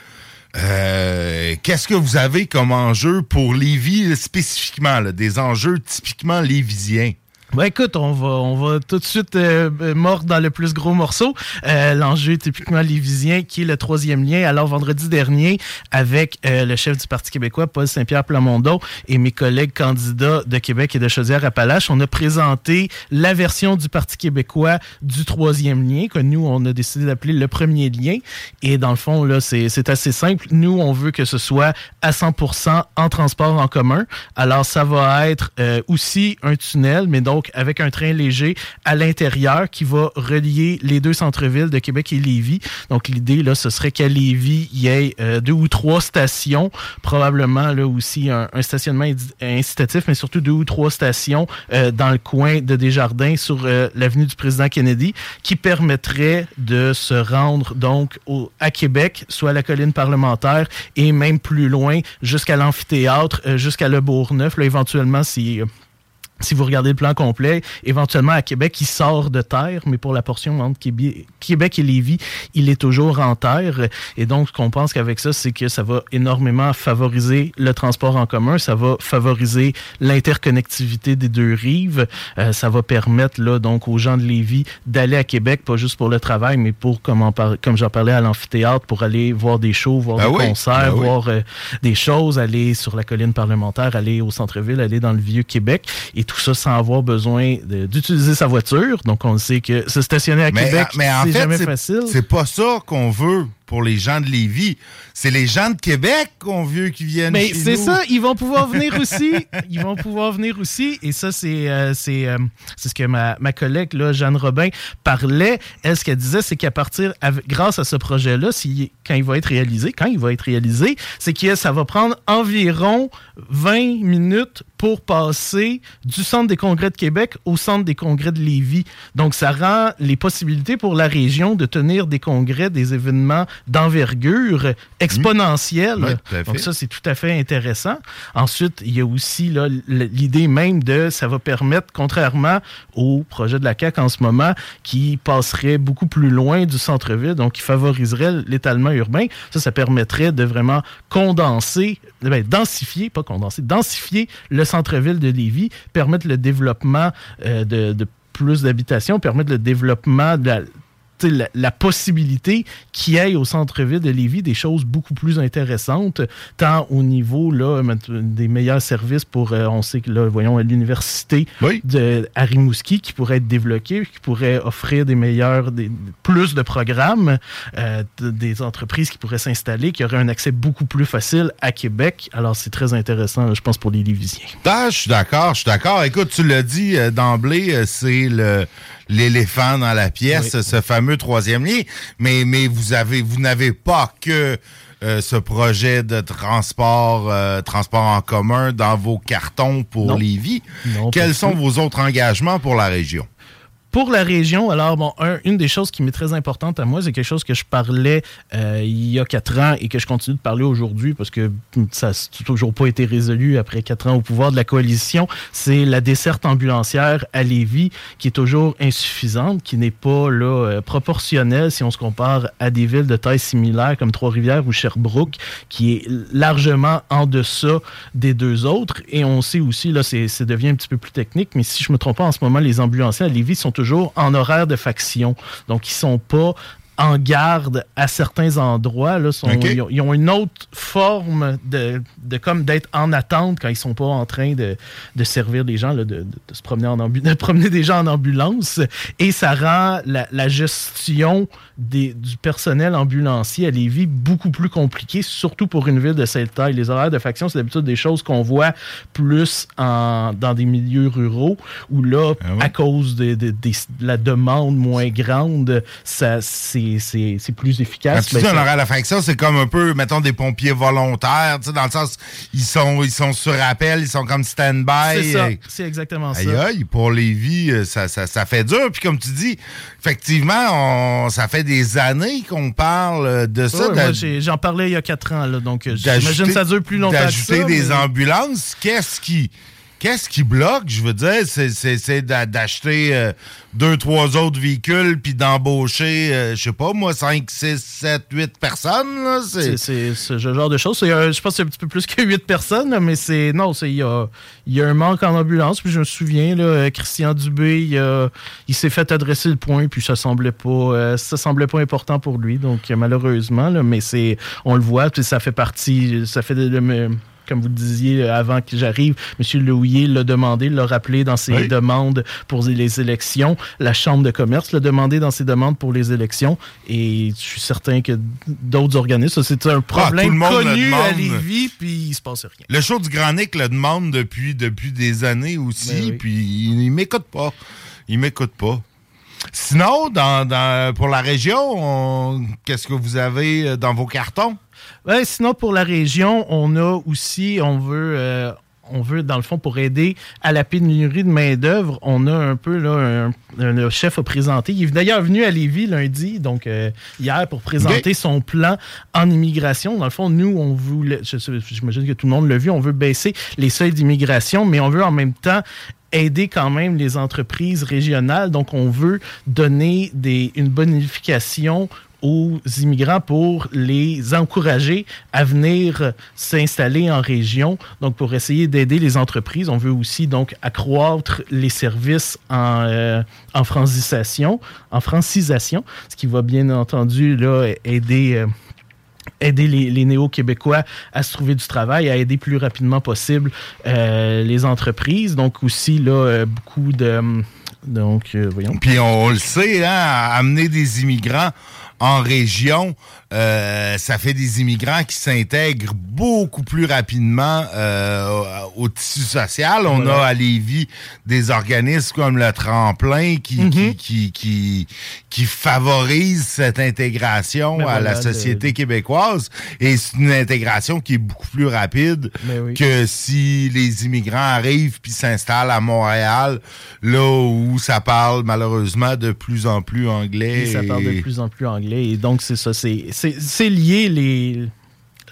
Euh, Qu'est-ce que vous avez comme enjeu pour Lévis spécifiquement, des enjeux typiquement lévisiens? Ben écoute, on va, on va tout de suite euh, mordre dans le plus gros morceau. Euh, L'enjeu typiquement lévisien, qui est le troisième lien. Alors vendredi dernier, avec euh, le chef du Parti québécois, Paul Saint-Pierre Plamondon, et mes collègues candidats de Québec et de Chaudière-Appalaches, on a présenté la version du Parti québécois du troisième lien, que nous, on a décidé d'appeler le premier lien. Et dans le fond, là, c'est assez simple. Nous, on veut que ce soit à 100% en transport en commun. Alors, ça va être euh, aussi un tunnel, mais donc avec un train léger à l'intérieur qui va relier les deux centres-villes de Québec et Lévis. Donc l'idée là, ce serait qu'à Lévis, il y ait euh, deux ou trois stations, probablement là aussi un, stationnement incitatif, mais surtout deux ou trois stations euh, dans le coin de Desjardins sur euh, l'avenue du président Kennedy, qui permettrait de se rendre donc à Québec, soit à la colline parlementaire et même plus loin jusqu'à l'amphithéâtre, jusqu'à Le Bourgneuf, là, éventuellement si si vous regardez le plan complet, éventuellement à Québec, il sort de terre, mais pour la portion entre Québec et Lévis, il est toujours en terre. Et donc, ce qu'on pense qu'avec ça, c'est que ça va énormément favoriser le transport en commun, ça va favoriser l'interconnectivité des deux rives, euh, ça va permettre là donc aux gens de Lévis d'aller à Québec, pas juste pour le travail, mais pour, comme, comme j'en parlais, à l'amphithéâtre, pour aller voir des shows, voir ben des concerts, ben voir euh, des choses, aller sur la colline parlementaire, aller au centre-ville, aller dans le vieux Québec. Et tout ça sans avoir besoin d'utiliser sa voiture. Donc, on sait que se stationner à Québec, c'est jamais facile. C'est pas ça qu'on veut pour les gens de Lévis. C'est les gens de Québec qu'on veut qui viennent Mais c'est ça, ils vont pouvoir venir aussi. Ils vont pouvoir venir aussi. Et ça, c'est euh, euh, c'est ce que ma, ma collègue, là, Jeanne Robin, parlait. Elle, ce qu'elle disait, c'est qu'à partir, grâce à ce projet-là, si, quand il va être réalisé, quand il va être réalisé, c'est que ça va prendre environ 20 minutes pour passer du Centre des congrès de Québec au Centre des congrès de Lévis. Donc, ça rend les possibilités pour la région de tenir des congrès, des événements d'envergure exponentielle. Donc ça, c'est tout à fait intéressant. Ensuite, il y a aussi l'idée même de ça va permettre, contrairement au projet de la CAQ en ce moment, qui passerait beaucoup plus loin du centre-ville, donc qui favoriserait l'étalement urbain, ça, ça permettrait de vraiment condenser, ben, densifier, pas condenser, densifier le centre-ville de Lévis, permettre le développement euh, de, de plus d'habitations, permettre le développement de la, la, possibilité qu'il y ait au centre-ville de Lévis des choses beaucoup plus intéressantes, tant au niveau là, des meilleurs services pour, euh, on sait que là, voyons, l'université de Rimouski qui pourrait être développée, qui pourrait offrir des meilleurs, des, plus de programmes, euh, des entreprises qui pourraient s'installer, qui auraient un accès beaucoup plus facile à Québec. Alors, c'est très intéressant, je pense, pour les Lévisiens. Ah, je suis d'accord, je suis d'accord. Écoute, tu l'as dit euh, d'emblée, c'est le l'éléphant dans la pièce, ce fameux troisième lien. Mais, mais vous avez, vous n'avez pas que euh, ce projet de transport, euh, transport en commun dans vos cartons pour Lévis. Quels sont vos autres engagements pour la région? Pour la région, alors, bon, une des choses qui m'est très importante à moi, c'est quelque chose que je parlais euh, il y a quatre ans et que je continue de parler aujourd'hui parce que ça n'a toujours pas été résolu après quatre ans au pouvoir de la coalition. C'est la desserte ambulancière à Lévis qui est toujours insuffisante, qui n'est pas là euh, proportionnelle si on se compare à des villes de taille similaire comme Trois-Rivières ou Sherbrooke, qui est largement en deçà des deux autres. Et on sait aussi, là, ça devient un petit peu plus technique, mais si je me trompe pas, en ce moment, les ambulanciers à Lévis sont toujours en horaire de faction. Donc, ils sont pas en garde à certains endroits. Là, ils, ont, une autre forme de, de comme d'être en attente quand ils sont pas en train de, de servir des gens, là, de, de, se promener en de promener des gens en ambulance. Et ça rend la, la gestion des, du personnel ambulancier à Lévis beaucoup plus compliquée, surtout pour une ville de cette taille. Les horaires de faction, c'est d'habitude des choses qu'on voit plus en, dans des milieux ruraux, où là, ah à cause de, de, la demande moins grande, ça c'est c'est plus efficace. Quand tu ben, dis de faction, c'est comme un peu, mettons, des pompiers volontaires, dans le sens, ils sont, ils sont sur appel, ils sont comme stand-by. C'est ça, c'est exactement ça. Aïe, pour les vies, euh, ça, ça, ça, fait dur. Puis comme tu dis, effectivement, on, ça fait des années qu'on parle de ça. J'en parlais il y a quatre ans, là, donc euh, j'imagine que ça dure plus longtemps D'ajouter des ambulances, qu'est-ce qui qu'est-ce qui bloque? Je veux dire, c'est- c'est c'est d'a- d'acheter euh, deux, trois autres véhicules puis d'embaucher, euh, je sais pas, moi, 5, 6, 7, 8 personnes. C'est ce genre de choses. Je pense que c'est un petit peu plus que 8 personnes, mais c'est. Non, il y a, un manque en ambulance. Puis je me souviens, là, euh, Christian Dubé, il, s'est fait adresser le point, puis ça semblait pas ça semblait pas important pour lui. Donc malheureusement, là, mais c'est. On le voit, puis ça fait partie. Ça fait de me- comme vous le disiez euh, avant que j'arrive, M. Lehouillier l'a demandé, l'a rappelé dans ses Oui. demandes pour les élections. La Chambre de commerce l'a demandé dans ses demandes pour les élections. Et je suis certain que d'autres organismes, c'est un Ah, tout problème le monde le connu à. Lévis, puis il se passe rien. Le show du Grand Nick le demande depuis, depuis des années aussi, Ben oui. puis il, il m'écoute pas. Il m'écoute pas. Sinon, dans, dans- pour la région, on- qu'est-ce que vous avez euh, dans vos cartons? Ouais, sinon, pour la région, on a aussi, on veut, euh, on veut, dans le fond, pour aider à la pénurie de main-d'œuvre, on a un peu, là, un, chef a présenté. Il est d'ailleurs venu à Lévis lundi, donc euh, hier, pour présenter son plan en immigration. Dans le fond, nous, on voulait, j'imagine que tout le monde l'a vu, on veut baisser les seuils d'immigration, mais on veut en même temps aider quand même les entreprises régionales. Donc, on veut donner des, une bonification aux immigrants pour les encourager à venir s'installer en région. Donc, pour essayer d'aider les entreprises, on veut aussi donc accroître les services en, euh, en francisation, en francisation, ce qui va bien entendu là, aider... euh, aider les, néo-québécois à se trouver du travail, à aider plus rapidement possible euh, les entreprises. Donc aussi, là, euh, beaucoup de... Donc, euh, voyons. Puis on, le sait, hein, amener des immigrants en région, euh, ça fait des immigrants qui s'intègrent beaucoup plus rapidement euh, au, au tissu social. On Voilà. a à Lévis des organismes comme le Tremplin qui, Mhm. qui, qui, qui, qui favorisent cette intégration à la de- société québécoise. Et c'est une intégration qui est beaucoup plus rapide oui. que si les immigrants arrivent puis s'installent à Montréal, là où ça parle malheureusement de plus en plus anglais. Et ça parle de plus en plus anglais. Et donc, c'est ça. C'est c'est- lié les.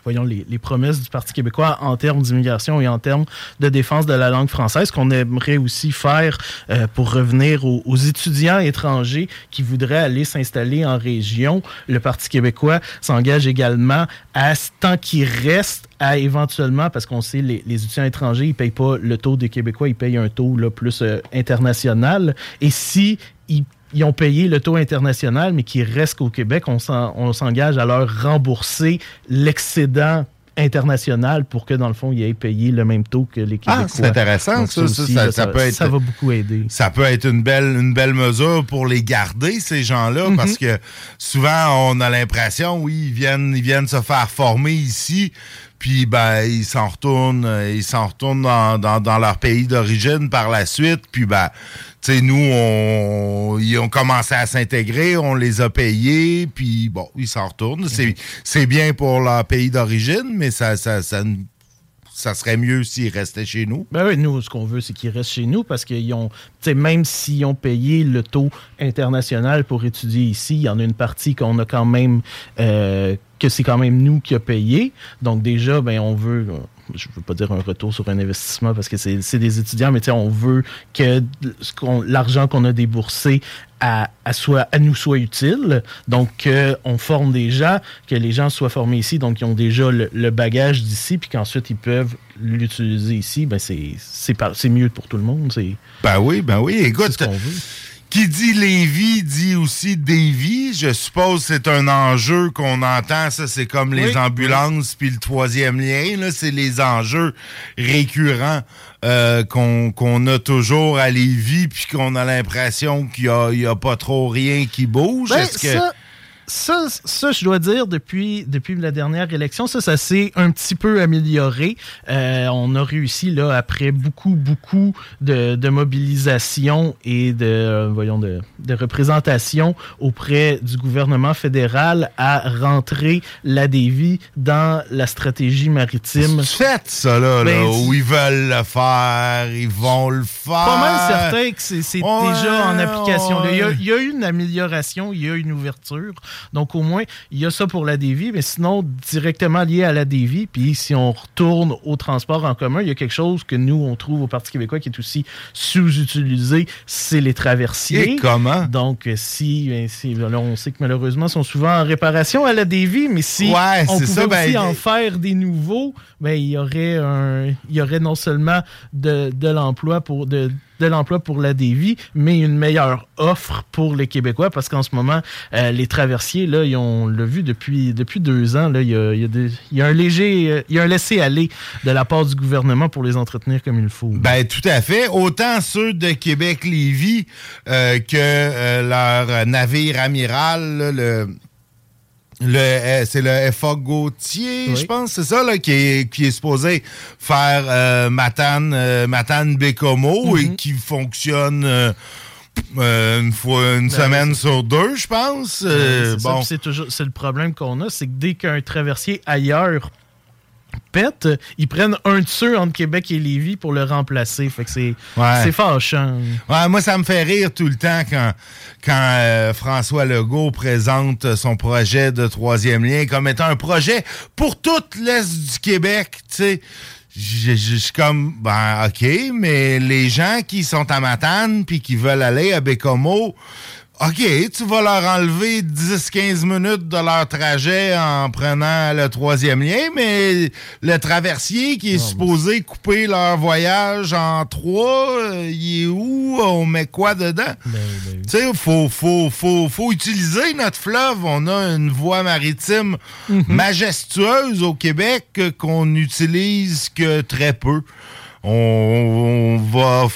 Voyons, les, promesses du Parti québécois en termes d'immigration et en termes de défense de la langue française, qu'on aimerait aussi faire euh, pour revenir aux, étudiants étrangers qui voudraient aller s'installer en région. Le Parti québécois s'engage également à, tant qu'il reste, à éventuellement, parce qu'on sait, les, les étudiants étrangers, ils ne payent pas le taux des Québécois, ils payent un taux là, plus euh, international. Et si ils ils ont payé le taux international, mais qui restent au Québec, on s'en- on s'engage à leur rembourser l'excédent international pour que, dans le fond, ils aient payé le même taux que les Québécois. Ah, c'est intéressant, Donc, ça, ça, aussi, ça- peut être- ça va beaucoup aider. Ça peut être une belle, une belle mesure pour les garder, ces gens-là, Mhm. parce que souvent, on a l'impression, oui, ils viennent, ils viennent se faire former ici, puis ben, ils s'en retournent, ils s'en retournent dans, dans- dans leur pays d'origine par la suite, puis ben, sais, nous, on, ils ont commencé à s'intégrer, on les a payés, puis bon, ils s'en retournent. C'est, c'est bien pour leur pays d'origine, mais ça, ça, ça, ça serait mieux s'ils restaient chez nous. Ben oui, nous, ce qu'on veut, c'est qu'ils restent chez nous parce qu'ils ont, tu sais, même s'ils ont payé le taux international pour étudier ici, il y en a une partie qu'on a quand même, euh, que c'est quand même nous qui a payé. Donc déjà, ben on veut, euh, je veux pas dire un retour sur un investissement parce que c'est c'est des étudiants, mais on veut que ce qu'on- l'argent qu'on a déboursé à, à, soit, à nous soit utile. Donc, qu'on forme des gens, que les gens soient formés ici, donc ils ont déjà le, le bagage d'ici, puis qu'ensuite ils peuvent l'utiliser ici, ben c'est c'est c'est mieux pour tout le monde. c'est Ben oui, ben oui. Écoute, c'est ce qu'on veut. Qui dit Lévis dit aussi Davy. Je suppose que c'est un enjeu qu'on entend. Ça, c'est comme les ambulances puis le troisième lien. Là, c'est les enjeux récurrents euh, qu'on qu'on a toujours à Lévis puis qu'on a l'impression qu'il y a, pas trop rien qui bouge. Ben, Est-ce que ça, ça, ça, je dois dire, depuis, depuis la dernière élection, ça, ça s'est un petit peu amélioré. Euh, on a réussi, là, après beaucoup, beaucoup de, de mobilisation et de, euh, voyons, de, de représentation auprès du gouvernement fédéral à rentrer la Davie dans la stratégie maritime. Faites ça, là, là, Ben, où ils veulent le faire, ils vont le faire. Pas mal certain que c'est Ouais, déjà en application. là. Il, y a, il y a eu une amélioration, il y a une ouverture. Donc, au moins, il y a ça pour la dévie, mais sinon, directement lié à la dévie, puis si on retourne au transport en commun, il y a quelque chose que nous, on trouve au Parti québécois qui est aussi sous-utilisé, c'est les traversiers. Et comment? Donc, si, ben, si là, on sait que malheureusement, ils sont souvent en réparation à la dévie, mais si Ouais, on pouvait ça, ben, aussi en faire des nouveaux, ben, il y aurait un, il y aurait non seulement de, de l'emploi pour de, de l'emploi pour la dévie, mais une meilleure offre pour les Québécois parce qu'en ce moment, euh, les traversiers, là, ils ont, on l'a vu depuis, depuis deux ans, là, il, y a, y a un léger, il y a un laisser-aller de la part du gouvernement pour les entretenir comme il faut. Ben, tout à fait. Autant ceux de Québec-Lévis euh, que euh, leur navire amiral, le. Le, euh, c'est le FA Gauthier, je pense, c'est ça, là, qui est, qui est supposé faire euh, Matane, euh, Matane Bécomo et qui fonctionne euh, euh, une fois, une Ben, semaine sur deux, je pense. Euh, c'est ça, bon. c'est toujours c'est le problème qu'on a, c'est que dès qu'un traversier ailleurs ils prennent un de ceux entre Québec et Lévis pour le remplacer. Fait que c'est Ouais. fâchant. Ouais, moi, ça me fait rire tout le temps quand, quand euh, François Legault présente son projet de troisième lien comme étant un projet pour tout l'Est du Québec, tu sais. Je suis comme, ben, OK, mais les gens qui sont à Matane puis qui veulent aller à Bécomo, OK, tu vas leur enlever 10-15 minutes de leur trajet en prenant le troisième lien, mais le traversier qui est supposé couper leur voyage en trois, euh, il est où? On met quoi dedans? Tu sais, faut, faut, faut, faut utiliser notre fleuve. On a une voie maritime majestueuse au Québec qu'on n'utilise que très peu. On, on va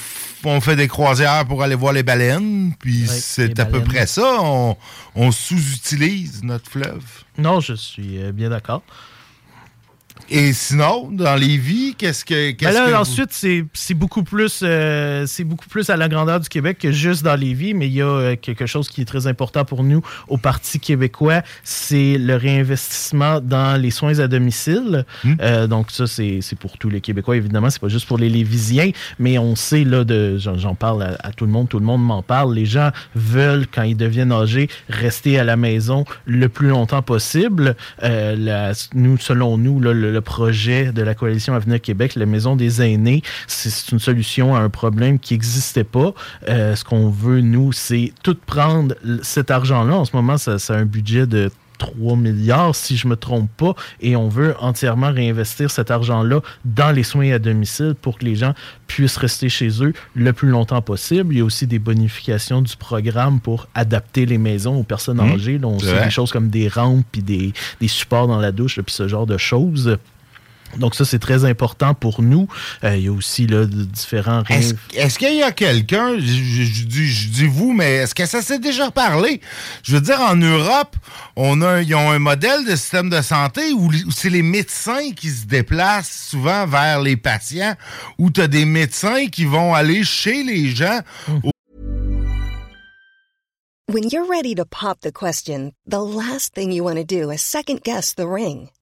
on fait des croisières pour aller voir les baleines, puis c'est à peu près ça. On, on sous-utilise notre fleuve. Non, je suis euh, bien d'accord. Et sinon, dans les vies, qu'est-ce que. Ben qu'est-ce là, que ensuite, c'est c'est beaucoup plus euh, beaucoup plus à la grandeur du Québec que juste dans les vies, mais il y a euh, quelque chose qui est très important pour nous au Parti québécois, c'est le réinvestissement dans les soins à domicile. Hmm. Euh, donc ça, c'est pour tous les Québécois, évidemment, c'est pas juste pour les Lévisiens, mais on sait, là, j'en parle à, à tout le monde, tout le monde m'en parle, les gens veulent, quand ils deviennent âgés, rester à la maison le plus longtemps possible. Euh, la- nous, selon nous, là, le, le projet de la coalition Avenir Québec, la maison des aînés, c'est c'est une solution à un problème qui n'existait pas. Euh, ce qu'on veut, nous, c'est tout prendre cet argent-là. En ce moment, a un budget de 3 milliards, si je me trompe pas, et on veut entièrement réinvestir cet argent-là dans les soins à domicile pour que les gens puissent rester chez eux le plus longtemps possible. Il y a aussi des bonifications du programme pour adapter les maisons aux personnes Mmh. âgées. Vrai. des choses comme des rampes, puis des, des supports dans la douche, puis ce genre de choses. Donc ça, c'est très important pour nous. Euh, il y a aussi là, de différents... Est-ce qu'il y a quelqu'un, je, je- je dis, je dis vous, mais est-ce que ça s'est déjà parlé? Je veux dire, en Europe, on a, un- ils ont un modèle de système de santé où, où c'est les médecins qui se déplacent souvent vers les patients, où tu as des médecins qui vont aller chez les gens. When you're ready to pop the question, the last thing you want to do is second guess the ring.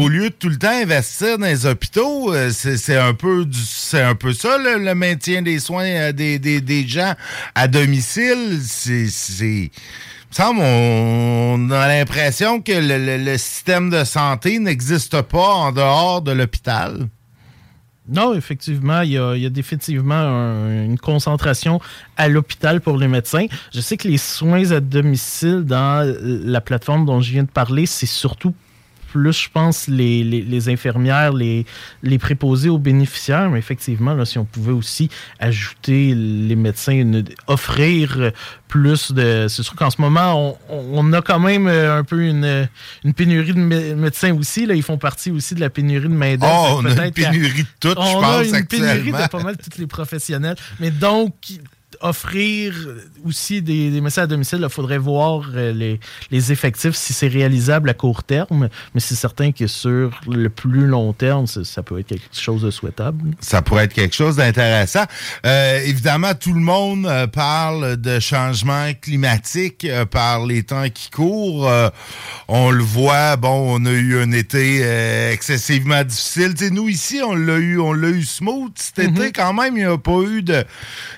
Au lieu de tout le temps investir dans les hôpitaux, euh, c'est un peu un peu ça le, maintien des soins euh, des, des, des gens à domicile. C'est semble on, a l'impression que le, système de santé n'existe pas en dehors de l'hôpital. Non, effectivement, il y a, définitivement un- une concentration à l'hôpital pour les médecins. Je sais que les soins à domicile dans la plateforme dont je viens de parler, c'est surtout plus, je pense, les, les, les infirmières, les, les préposés aux bénéficiaires. Mais effectivement, là, si on pouvait aussi ajouter les médecins, une- offrir plus de... C'est sûr qu'en ce moment, on, on a quand même euh, un peu une, une pénurie de mé- médecins aussi. Là. Ils font partie aussi de la pénurie de main-d'œuvre. Oh, on a une pénurie de tout, je On pense, a une pénurie de pas mal tous les professionnels. Mais donc, offrir aussi des, des médecins à domicile, il faudrait voir euh, les, les effectifs si c'est réalisable à court terme. Mais c'est certain que sur le plus long terme, ça, ça peut être quelque chose de souhaitable. Ça pourrait être quelque chose d'intéressant. Euh, évidemment, tout le monde euh, parle de changement climatique par les temps qui courent. Euh, on le voit, bon, on a eu un été euh, excessivement difficile. Nous, ici, on l'a eu, on l'a eu smooth cet été quand même. Il n'y a pas eu de,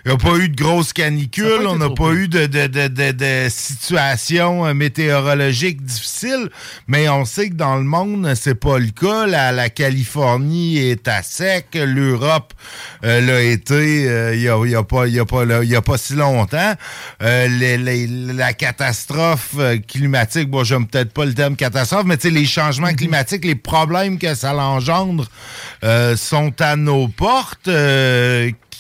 il y a pas eu de grosses pas été On n'a pas pire. eu de, de, de, de, situation euh, météorologique difficile. Mais on sait que dans le monde, c'est pas le cas. La, la Californie est à sec. L'Europe euh, l'a été euh, il y a, y a pas, y a pas, là, il y a pas si longtemps. Euh, les- les- la catastrophe climatique, bon, j'aime peut-être pas le terme catastrophe, mais les changements climatiques, les problèmes que ça engendre euh, sont à nos portes.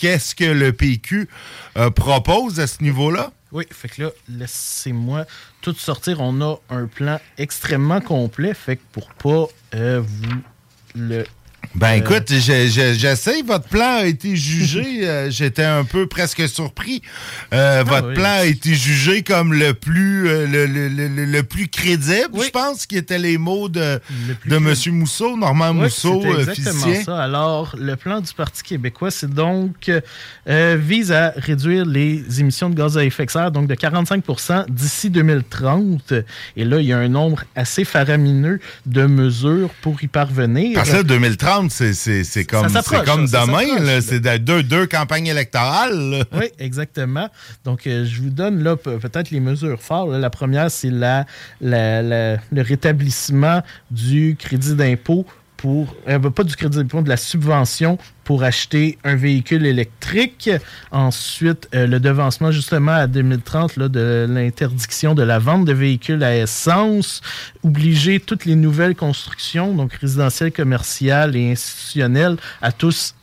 Qu'est-ce que le PQ euh, propose à ce niveau-là? Oui, fait que là, laissez-moi tout sortir. On a un plan extrêmement complet. Fait que pour pas euh, vous le. Ben écoute, je- je- j'essaie. Votre plan a été jugé. euh, J'étais un peu presque surpris. Euh, votre Ah oui. plan a été jugé comme le plus euh, le, le- le- le- plus crédible, je pense, qui étaient les mots de, de M. Mousseau, Normand Oui, Mousseau, exactement physicien. ça. Alors, le plan du Parti québécois, c'est donc vise à réduire les émissions de gaz à effet de serre, donc de 45% d'ici 2030. Et là, il y a un nombre assez faramineux de mesures pour y parvenir. Parce que là, 2030, c'est- c'est c'est comme, Ça comme ça, demain. C'est de- deux, deux campagnes électorales. là. Oui, exactement. Donc, euh, je vous donne là pe- peut-être les mesures fortes. là. La première, c'est la, la- la- le rétablissement du crédit d'impôt pour, euh, pas du crédit d'impôt, de la subvention pour acheter un véhicule électrique. Ensuite, euh, le devancement justement à 2030 là, de l'interdiction de la vente de véhicules à essence, obliger toutes les nouvelles constructions, donc résidentielles, commerciales et institutionnelles, à tous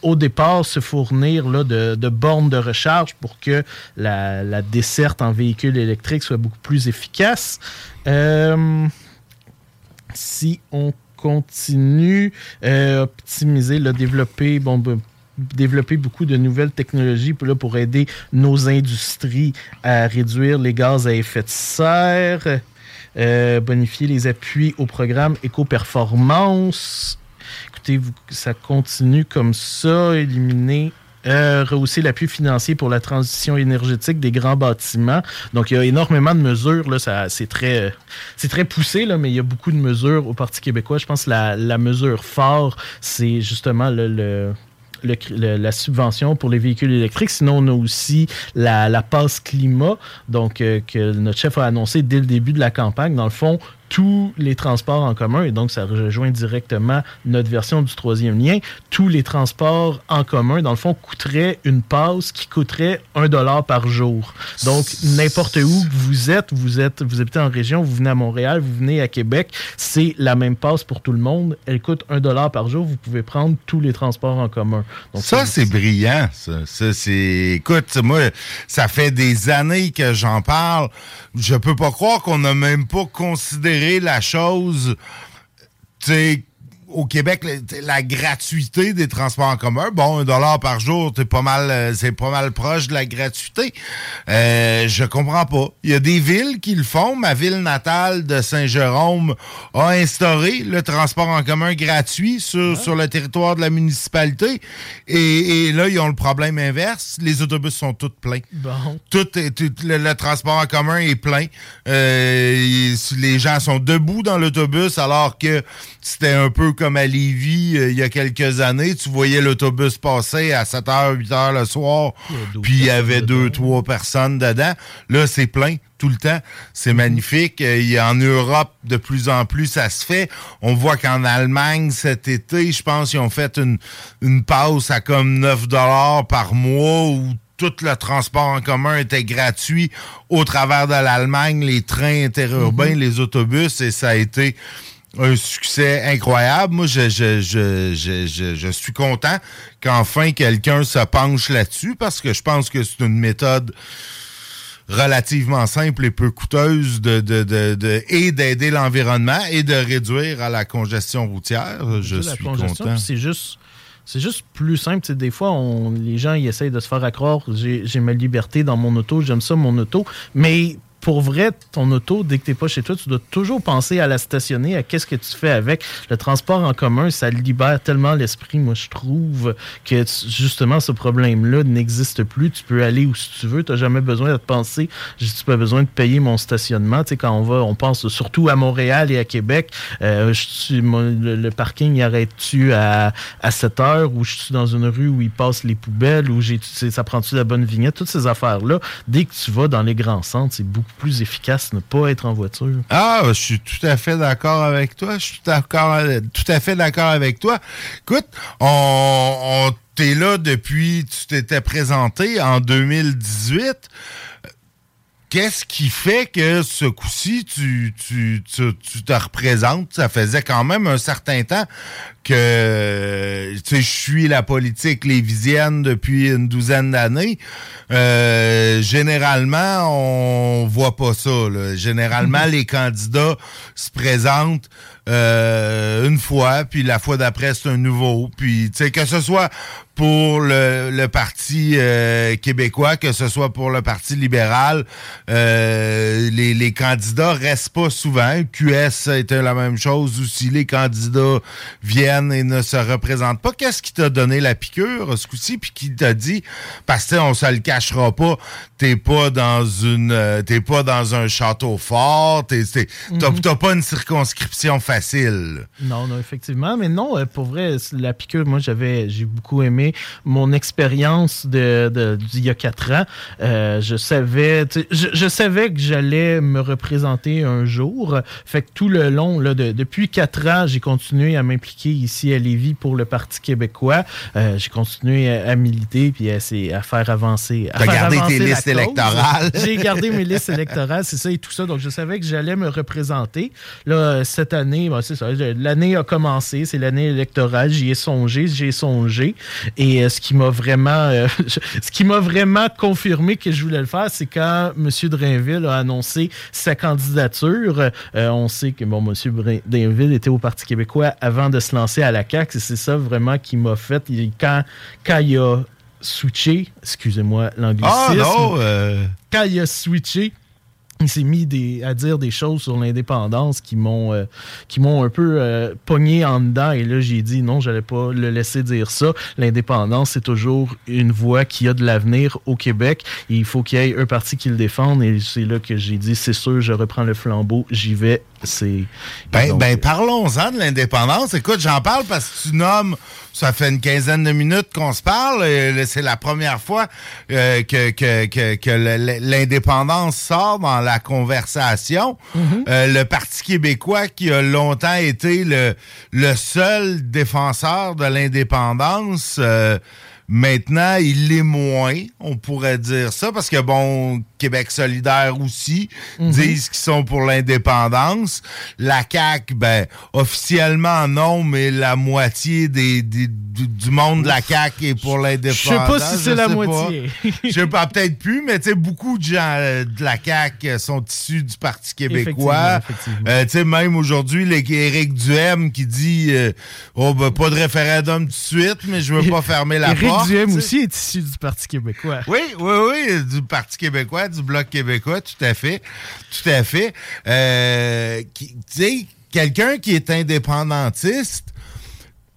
au départ se fournir là, de, de bornes de recharge pour que la, la desserte en véhicule électrique soit beaucoup plus efficace. Euh, si on continue, euh, optimiser, là, développer, bon, ben, développer beaucoup de nouvelles technologies pour, là, pour aider nos industries à réduire les gaz à effet de serre, euh, bonifier les appuis au programme éco-performance. Écoutez, ça continue comme ça, éliminer. Euh, rehausser l'appui financier pour la transition énergétique des grands bâtiments. Donc, il y a énormément de mesures. C'est, très, très poussé, là, mais il y a beaucoup de mesures au Parti québécois. Je pense que la, mesure phare, c'est justement la subvention pour les véhicules électriques. Sinon, on a aussi la, la passe climat, donc euh, que notre chef a annoncé dès le début de la campagne. Dans le fond, tous les transports en commun, et donc ça rejoint directement notre version du troisième lien, tous les transports en commun, dans le fond, coûteraient une passe qui coûterait un dollar par jour. Donc, n'importe où vous êtes, vous êtes, vous habitez en région, vous venez à Montréal, vous venez à Québec, c'est la même passe pour tout le monde. Elle coûte un dollar par jour. Vous pouvez prendre tous les transports en commun. Donc, ça, c'est brillant, ça. Ça, c'est. Écoute, moi, ça fait des années que j'en parle. Je peux pas croire qu'on n'a même pas considéré la chose. Tu sais, au Québec, la, la gratuité des transports en commun, bon, un dollar par jour, c'est pas mal, euh, c'est pas mal proche de la gratuité. Euh, je comprends pas. Il y a des villes qui le font. Ma ville natale de Saint-Jérôme a instauré le transport en commun gratuit sur, sur le territoire de la municipalité. Et, et là, ils ont le problème inverse. Les autobus sont tous pleins. Bon. Tout, est- tout- le, le transport en commun est plein. Euh, les gens sont debout dans l'autobus alors que c'était un peu comme à Lévis euh, il y a quelques années. Tu voyais l'autobus passer à 7h, 8h le soir, puis il y avait deux, trois personnes dedans. Là, c'est plein tout le temps. C'est magnifique. Euh, il y a en Europe, de plus en plus, ça se fait. On voit qu'en Allemagne, cet été, je pense qu'ils ont fait une, une passe à comme 9 dollars par mois où tout le transport en commun était gratuit au travers de l'Allemagne, les trains interurbains, les autobus, et ça a été un succès incroyable. Moi, je, je, je, je, je suis content qu'enfin quelqu'un se penche là-dessus parce que je pense que c'est une méthode relativement simple et peu coûteuse de, de, de, de et d'aider l'environnement et de réduire à la congestion routière. Je suis content. C'est juste c'est juste plus simple. T'sais, des fois, on, les gens ils essayent de se faire accroire j'ai ma liberté dans mon auto, j'aime ça, mon auto. Mais pour vrai, ton auto, dès que tu n'es pas chez toi, tu dois toujours penser à la stationner, à qu'est-ce que tu fais avec. Le transport en commun, ça libère tellement l'esprit. Moi, je trouve que justement, ce problème-là n'existe plus. Tu peux aller où tu veux. Tu n'as jamais besoin de penser. Tu n'as pas besoin de payer mon stationnement. Tu sais, quand on va, on pense surtout à Montréal et à Québec. Euh, je le, parking, il arrête-tu à, à 7 heures ou je suis dans une rue où il passe les poubelles ou ça prend-tu la bonne vignette? Toutes ces affaires-là, dès que tu vas dans les grands centres, c'est beaucoup plus efficace ne pas être en voiture. Ah, je suis tout à fait d'accord avec toi. Je suis tout à fait d'accord avec toi. Écoute, on, on t'es là depuis, tu t'étais présenté en 2018 qu'est-ce qui fait que ce coup-ci, tu, tu, tu, te représentes? Ça faisait quand même un certain temps que je suis la politique lévisienne depuis une douzaine d'années. Euh, généralement, on voit pas ça. Généralement, les candidats se présentent euh, une fois, puis la fois d'après, c'est un nouveau. Puis, tu sais, que ce soit pour le, le Parti euh, québécois, que ce soit pour le Parti libéral, euh, les, les, candidats restent pas souvent. QS était la même chose aussi. Les candidats viennent et ne se représentent pas. Qu'est-ce qui t'a donné la piqûre ce coup-ci, puis qui t'a dit, parce que on se le cachera pas, t'es pas dans une, t'es pas dans un château fort, t'es, mm-hmm. t'as, pas une circonscription facile? Non, non, effectivement, mais non, pour vrai, la piqûre, moi j'avais, j'ai beaucoup aimé mon expérience de, d'il y a quatre ans. Euh, je savais, je, savais que j'allais me représenter un jour. Fait que tout le long, là, depuis quatre ans, j'ai continué à m'impliquer ici à Lévis pour le Parti québécois. Euh, j'ai continué à, militer puis à, à, faire avancer. Tu as gardé tes listes électorales. j'ai gardé mes listes électorales, c'est ça et tout ça. Donc, je savais que j'allais me représenter. Là, cette année, ben, c'est ça. L'année a commencé, c'est l'année électorale. J'y ai songé, j'ai songé. Et euh, ce qui m'a vraiment, euh, ce qui m'a vraiment confirmé que je voulais le faire, c'est quand M. Drainville a annoncé sa candidature. Euh, on sait que bon, M. Drainville était au Parti québécois avant de se lancer à la CAQ. Et c'est ça vraiment qui m'a fait. Quand, quand il a switché, excusez-moi l'anglicisme. Ah non! Quand il a switché, s'est mis des, à dire des choses sur l'indépendance qui m'ont euh, qui m'ont un peu euh, pogné en dedans. Et là j'ai dit non j'allais pas le laisser dire ça. L'indépendance c'est toujours une voie qui a de l'avenir au Québec. Il faut qu'il y ait un parti qui le défende. Et c'est là que j'ai dit c'est sûr je reprends le flambeau j'y vais c'est ben, ben parlons-en de l'indépendance écoute j'en parle parce que tu nommes ça fait une quinzaine de minutes qu'on se parle. C'est la première fois euh, que, que, que, l'indépendance sort dans la conversation. Mm-hmm. Euh, le Parti québécois, qui a longtemps été le, le seul défenseur de l'indépendance, euh, Maintenant, il l'est moins, on pourrait dire ça, parce que, bon, Québec solidaire aussi mhm. disent qu'ils sont pour l'indépendance. La CAQ, ben, officiellement non, mais la moitié des, du monde de la CAQ est pour l'indépendance. Je sais pas si c'est la moitié. Je sais pas, peut-être plus, mais tu sais, beaucoup de gens euh, de la CAQ sont issus du Parti québécois. Euh, tu sais, même aujourd'hui, Éric Duhem qui dit euh, Oh, ben, pas de référendum tout de suite, mais je veux pas fermer la porte. Duhem aussi est issu du Parti québécois. Oui, oui, oui, du Parti québécois, du Bloc québécois, tout à fait. Tout à fait. Euh, tu sais, quelqu'un qui est indépendantiste,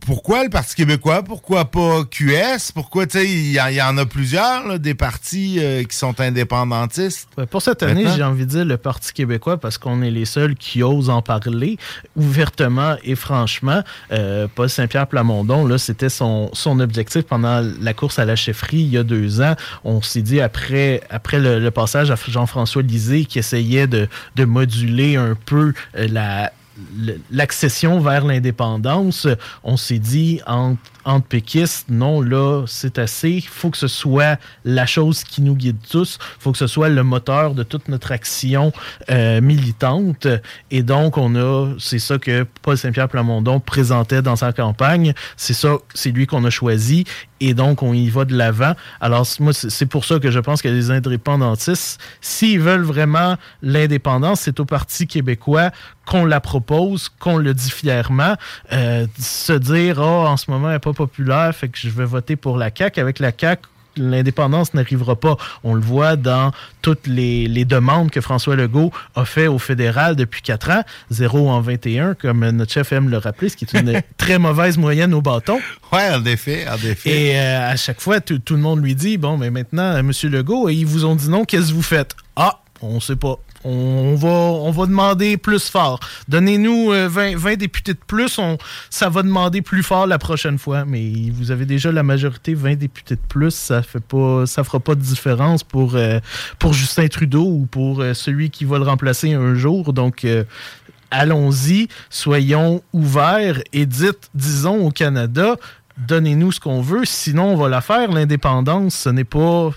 pourquoi le Parti québécois? Pourquoi pas QS? Pourquoi, tu sais, il y, en a plusieurs, des partis euh, qui sont indépendantistes. Pour cette année, j'ai envie de dire le Parti québécois parce qu'on est les seuls qui osent en parler ouvertement et franchement. Euh, Paul Saint-Pierre Plamondon, là, c'était son, son objectif pendant la course à la chefferie il y a deux ans. On s'est dit après, après le, passage à Jean-François Lisée qui essayait de, de moduler un peu euh, la l'accession vers l'indépendance, on s'est dit entre, entre péquistes, non, là, c'est assez. Il faut que ce soit la chose qui nous guide tous. Il faut que ce soit le moteur de toute notre action euh, militante. Et donc, on a, c'est ça que Paul Saint-Pierre Plamondon présentait dans sa campagne. C'est ça, c'est lui qu'on a choisi. Et donc, on y va de l'avant. Alors, moi, c'est pour ça que je pense que les indépendantistes, s'ils veulent vraiment l'indépendance, c'est au Parti québécois qu'on la propose, qu'on le dit fièrement. Euh, se dire, oh, en ce moment, elle n'est pas populaire, fait que je vais voter pour la CAQ. Avec la CAQ, l'indépendance n'arrivera pas. On le voit dans toutes les, demandes que François Legault a fait au fédéral depuis quatre ans, 0 en 21, comme notre chef aime le rappeler, ce qui est une très mauvaise moyenne au bâton. Oui, en effet, en effet. Et euh, à chaque fois, tout, le monde lui dit, bon, mais maintenant, M. Legault, ils vous ont dit non, qu'est-ce que vous faites? Ah, on ne sait pas on va, demander plus fort. Donnez-nous 20, euh, députés de plus, ça va demander plus fort la prochaine fois. Mais vous avez déjà la majorité, 20 députés de plus, ça fait pas, ça fera pas de différence pour, euh, Justin Trudeau ou pour euh, celui qui va le remplacer un jour. Donc, allons-y, soyons ouverts et dites, disons au Canada, donnez-nous ce qu'on veut, sinon on va la faire. L'indépendance, ce n'est pas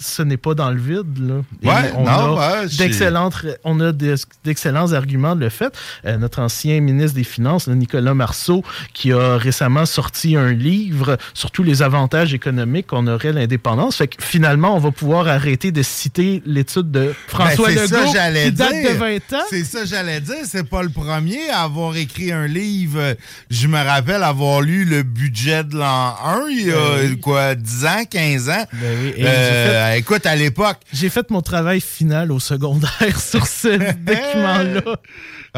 ce n'est pas dans le vide. Là. Ouais, on, non, a d'excellentes, on a d'excellents arguments de le fait. Euh, notre ancien ministre des Finances, Nicolas Marceau, qui a récemment sorti un livre sur tous les avantages économiques qu'on aurait l'indépendance. Fait que finalement, on va pouvoir arrêter de citer l'étude de François ben, Legault qui date de 20 ans. C'est ça j'allais dire. C'est pas le premier à avoir écrit un livre. Je me rappelle avoir lu le budget de l'an 1 il y a ben quoi, 10 ans, 15 ans. Ben oui. euh, euh, écoute, à l'époque. J'ai fait mon travail final au secondaire sur ce document-là.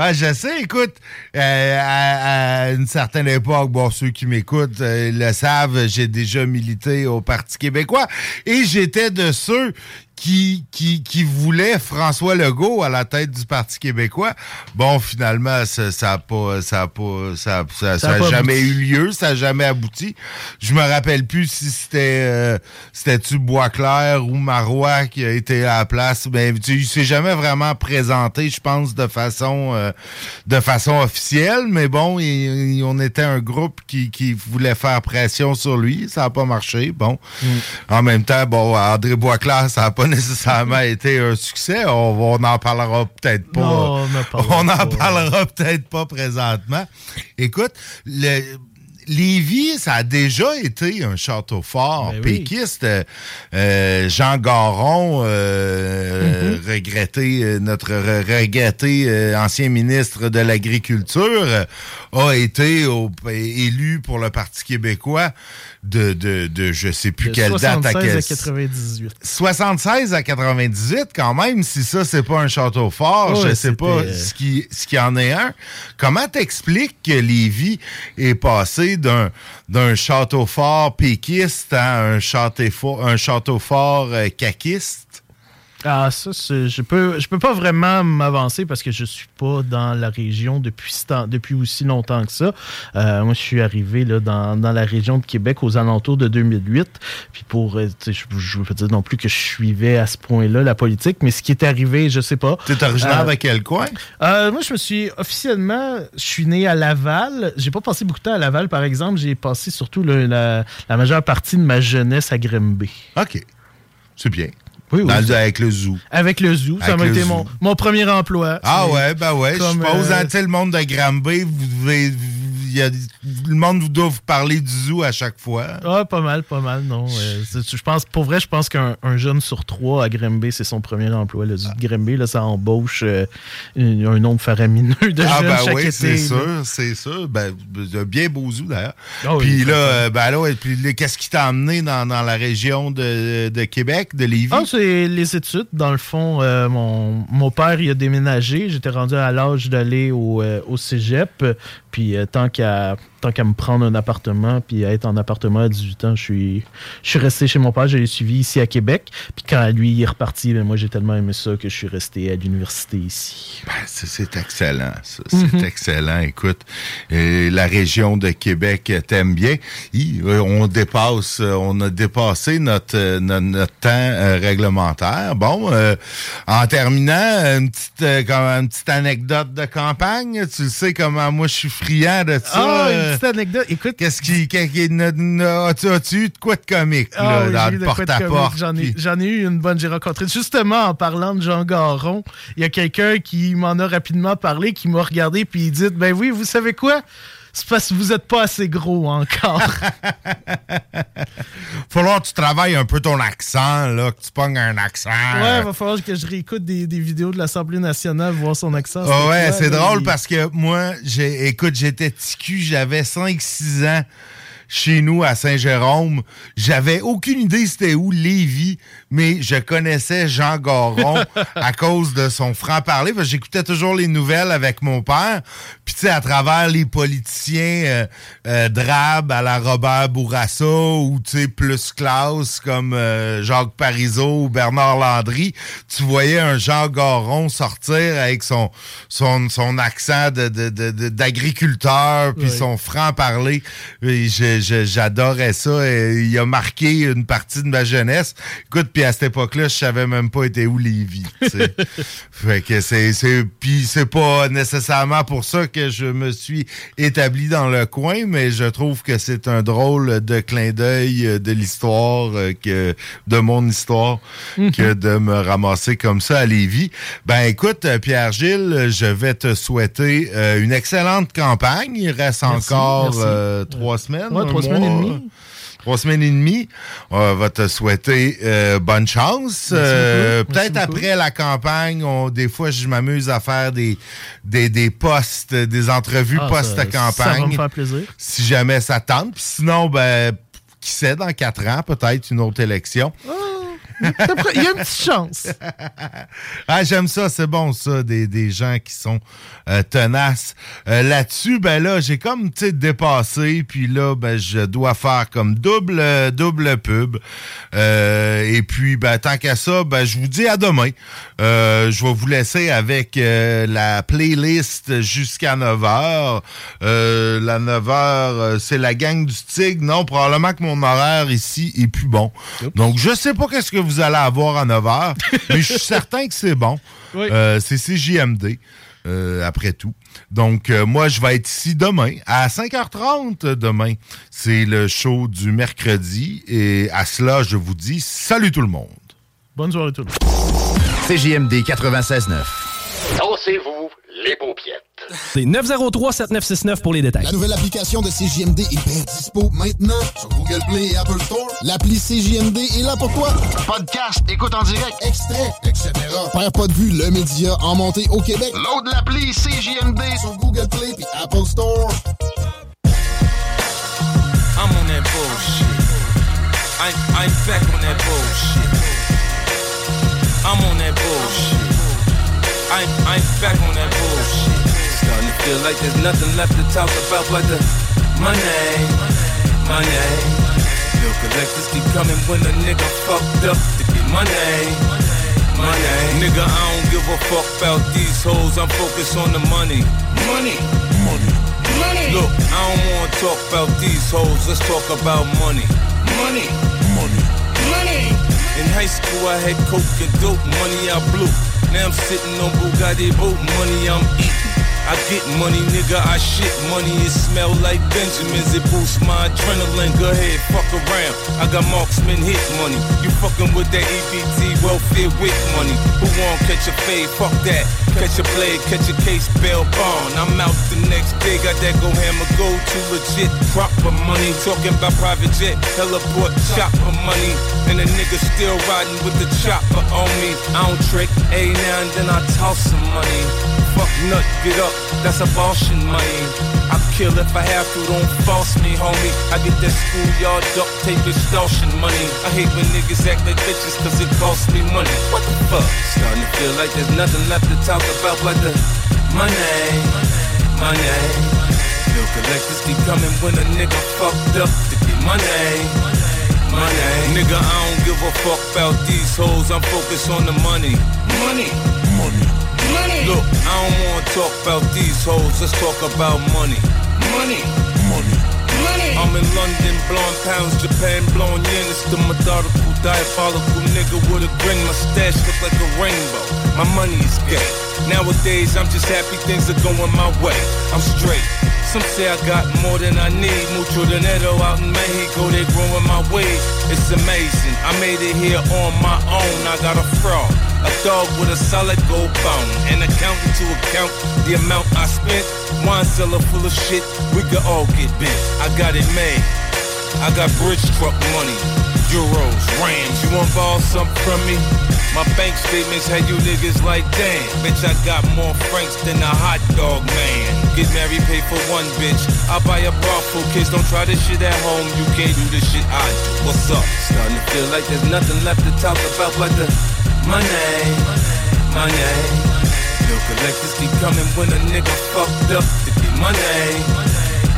Ah, je sais, écoute, euh, à, une certaine époque, bon, ceux qui m'écoutent euh, le savent, j'ai déjà milité au Parti québécois et j'étais de ceux qui, qui, qui voulait François Legault à la tête du Parti québécois. Bon, finalement, ça n'a ça pas, ça a pas, ça, ça, ça a jamais eu lieu, ça n'a jamais abouti. Je me rappelle plus si c'était, euh, c'était-tu Boisclair ou Marois qui a été à la place. Ben, il s'est jamais vraiment présenté, je pense, de façon, euh, de façon officielle. Mais bon, on était un groupe qui, qui voulait faire pression sur lui. Ça n'a pas marché. Bon. Mm. En même temps, bon, André Boisclair, ça n'a pas nécessairement été un succès. On, n'en parlera peut-être pas. on n'en parlera peut-être pas présentement. Écoute, le, Lévis, ça a déjà été un château fort ben péquiste. Euh, Jean Garon, euh, mm-hmm. regretté, euh, notre regretté ancien ministre de l'Agriculture, a été élu pour le Parti québécois de, de, de je sais plus quelle date à 76 à 98. 76 à 98, quand même, si ça, c'est pas un château fort, je sais pas ce qui, ce qui en est un. Comment t'expliques que Lévis est passé d'un, d'un château fort péquiste à un château fort, un château fort euh, caquiste? Ah, ça, je peux, je peux pas vraiment m'avancer parce que je suis pas dans la région depuis, depuis aussi longtemps que ça. Euh, moi, je suis arrivé là, dans, dans, la région de Québec aux alentours de 2008. Puis pour, euh, je, je veux pas dire non plus que je suivais à ce point-là la politique, mais ce qui est arrivé, je sais pas. Tu es originaire euh, de quel coin? moi, je me suis officiellement, je suis né à Laval. J'ai pas passé beaucoup de temps à Laval, par exemple. J'ai passé surtout la, la majeure partie de ma jeunesse à Grimby. OK. C'est bien. Oui, oui. avec le zoo. Avec le zoo. ça m'a été mon, mon, premier emploi. Ah ouais, ben ouais. je suppose, euh, le monde de Granby, vous devez y a, le monde vous doit vous parler du zoo à chaque fois. Ah, pas mal, pas mal, non. Euh, je pense, pour vrai, je pense qu'un jeune sur trois à Grimby, c'est son premier emploi. Le zoo de Grimby, là, ça embauche euh, un nombre faramineux de ah, jeunes ben chaque oui, c'est sûr, c'est sûr. Ben, un bien beau zoo, d'ailleurs. Ah puis là, euh, ben là, puis qu'est-ce qui t'a amené dans, dans, la région de, de, Québec, de Lévis? Ah, les études. Dans le fond, mon, mon père, il a déménagé. J'étais rendu à l'âge d'aller au, au cégep. Puis tant qu'à tant qu'à me prendre un appartement, puis à être en appartement à 18 ans, je suis, je suis resté chez mon père, je l'ai suivi ici à Québec. Puis quand lui il est reparti, ben moi j'ai tellement aimé ça que je suis resté à l'université ici. Ben, c'est- c'est excellent. C'est Mhm. excellent. Écoute, euh, la région de Québec t'aime bien. Euh, on dépasse, euh, on a dépassé notre, no- notre, temps réglementaire. Bon, euh, en terminant, une petite, comme une petite anecdote de campagne. Tu le sais comment moi je suis friand de ça. Ah, petite anecdote. Écoute. Qu'est-ce qui. As-tu eu de quoi de comique Ah là, oui, dans le porte-à-porte? J'en ai, puis- ai eu une bonne. J'ai rencontré justement en parlant de Jean Garon. Il y a quelqu'un qui m'en a rapidement parlé, qui m'a regardé puis il dit Ben oui, vous savez quoi? C'est parce que vous êtes pas assez gros encore. falloir que tu travailles un peu ton accent, là, que tu pognes un accent. ouais, va falloir que je réécoute des, des vidéos de l'Assemblée nationale, voir son accent. Ah ouais, c'est drôle il- parce que moi, écoute, j'étais ticu, j'avais 5-6 ans chez nous à Saint-Jérôme. J'avais aucune idée c'était où Lévis, mais je connaissais Jean Garon à cause de son franc-parler. parce que J'écoutais toujours les nouvelles avec mon père. Puis tu sais, à travers les politiciens euh, euh, drabes à la Robert Bourassa ou tu sais, plus classe comme euh, Jacques Parizeau ou Bernard Landry, tu voyais un Jean Garon sortir avec son, son, son accent de, de- de- de- d'agriculteur puis son franc-parler. Je- J'adorais ça. Et il a marqué une partie de ma jeunesse. Écoute, puis à cette époque-là, je savais même pas était où Lévis. fait que c'est, c'est, puis c'est pas nécessairement pour ça que je me suis établi dans le coin, mais je trouve que c'est un drôle de clin d'œil de l'histoire euh, que de mon histoire que de me ramasser comme ça à Lévis. Ben écoute, Pierre Gilles, je vais te souhaiter euh, une excellente campagne. Il reste Merci, encore merci. euh, trois semaines. Ouais, trois semaines et demie. Trois semaines et demie. On va te souhaiter euh, bonne chance. Euh, Peut-être après la campagne, on- des fois, je m'amuse à faire des, des, des postes, des entrevues Ah, ça- Ça va post-campagne. me faire plaisir. Si jamais ça tente. Puis sinon, ben, qui sait, dans quatre ans, peut-être une autre élection. Après, Il y a une petite chance. Ah, j'aime ça, c'est bon ça, des, des gens qui sont euh, tenaces. Euh, Là-dessus, ben là, j'ai comme, dépassé, puis là, ben, je dois faire comme double, euh, double pub. Et puis, ben, tant qu'à ça, ben, je vous dis à demain. Je vais vous laisser avec la playlist jusqu'à 9h. Euh, la 9h, c'est la gang du Tigre. Non, probablement que mon horaire ici est plus bon. Donc, je sais pas qu'est-ce que vous allez avoir à 9h, mais je suis certain que c'est bon. Oui. Euh, c'est CJMD, euh, après tout. Donc, euh, moi, je vais être ici demain, à 5h30 demain. C'est le show du mercredi. Et à cela, je vous dis salut tout le monde. Bonne soirée tout le monde. CJMD 96.9. Dansez-vous les paupiètes. C'est 903-7969 pour les détails. La nouvelle application de CJMD est bien dispo maintenant sur Google Play et Apple Store. L'appli CJMD est là pour toi. Podcast, écoute en direct, extrait, etc. Père pas de vue, le média en montée au Québec. Load l'appli CJMD sur Google Play et Apple Store. I'm on that bullshit. I'm, I'm back on that bullshit. I'm on that bullshit. I'm, I'm back on that bullshit. Starting to feel like there's nothing left to talk about but the money, money. Bill collectors keep coming when a nigga fucked up to get money, money. Nigga, I don't give a fuck about these hoes. I'm focused on the money, money, money. Money. Look, I don't wanna talk about these hoes. Let's talk about money. Money. Money. Money. In high school, I had coke and dope. Money I blew. Now I'm sitting on Bugatti boat. Money I'm eating. I get money, nigga, I shit money. It smell like Benjamins, it boosts my adrenaline. Go ahead, fuck around. I got marksman hit money. You fucking with that EBT welfare with money. Who won't catch a fade? Fuck that. Catch a blade, catch a case, bail bond. I'm out the next day, got that go hammer, go to legit proper money. Talking about private jet, heliport, chopper money. And a nigga still riding with the chopper on me. I don't trick, a now and then I toss some money. Fuck nut, get up, that's abortion money. I kill if I have to, don't false me, homie. I get that schoolyard duct tape extortion money. I hate when niggas act like bitches cause it costs me money. What the fuck? Starting to feel like there's nothing left to talk about but the money, money. Bill collectors keep coming when a nigga fucked up to get money. Money. Nigga, I don't give a fuck about these hoes. I'm focused on the money. Money. Money. Money. Look, I don't wanna talk about these hoes. Let's talk about money. Money. Money. Money. I'm in London, blowing pounds, Japan, blowing yen. It's the methodical, diabolical nigga with a grin. My stash look like a rainbow. My money is gay. Nowadays, I'm just happy things are going my way. I'm straight. Some say I got more than I need. Mucho dinero out in Mexico, they growing my weed. It's amazing. I made it here on my own. I got a fraud. A dog with a solid gold bone. An accountant to account the amount I spent. Wine cellar full of shit. We could all get bent. I got it made. I got bridge truck money. Euros, Rams. You want ball something from me? My bank statements had you niggas like damn. Bitch, I got more francs than a hot dog man. Get married, pay for one bitch. I buy a bra for kids. Don't try this shit at home. You can't do this shit I do. What's up? Starting to feel like there's nothing left to talk about but the money. Money. Bill collectors keep coming when a nigga fucked up to get money.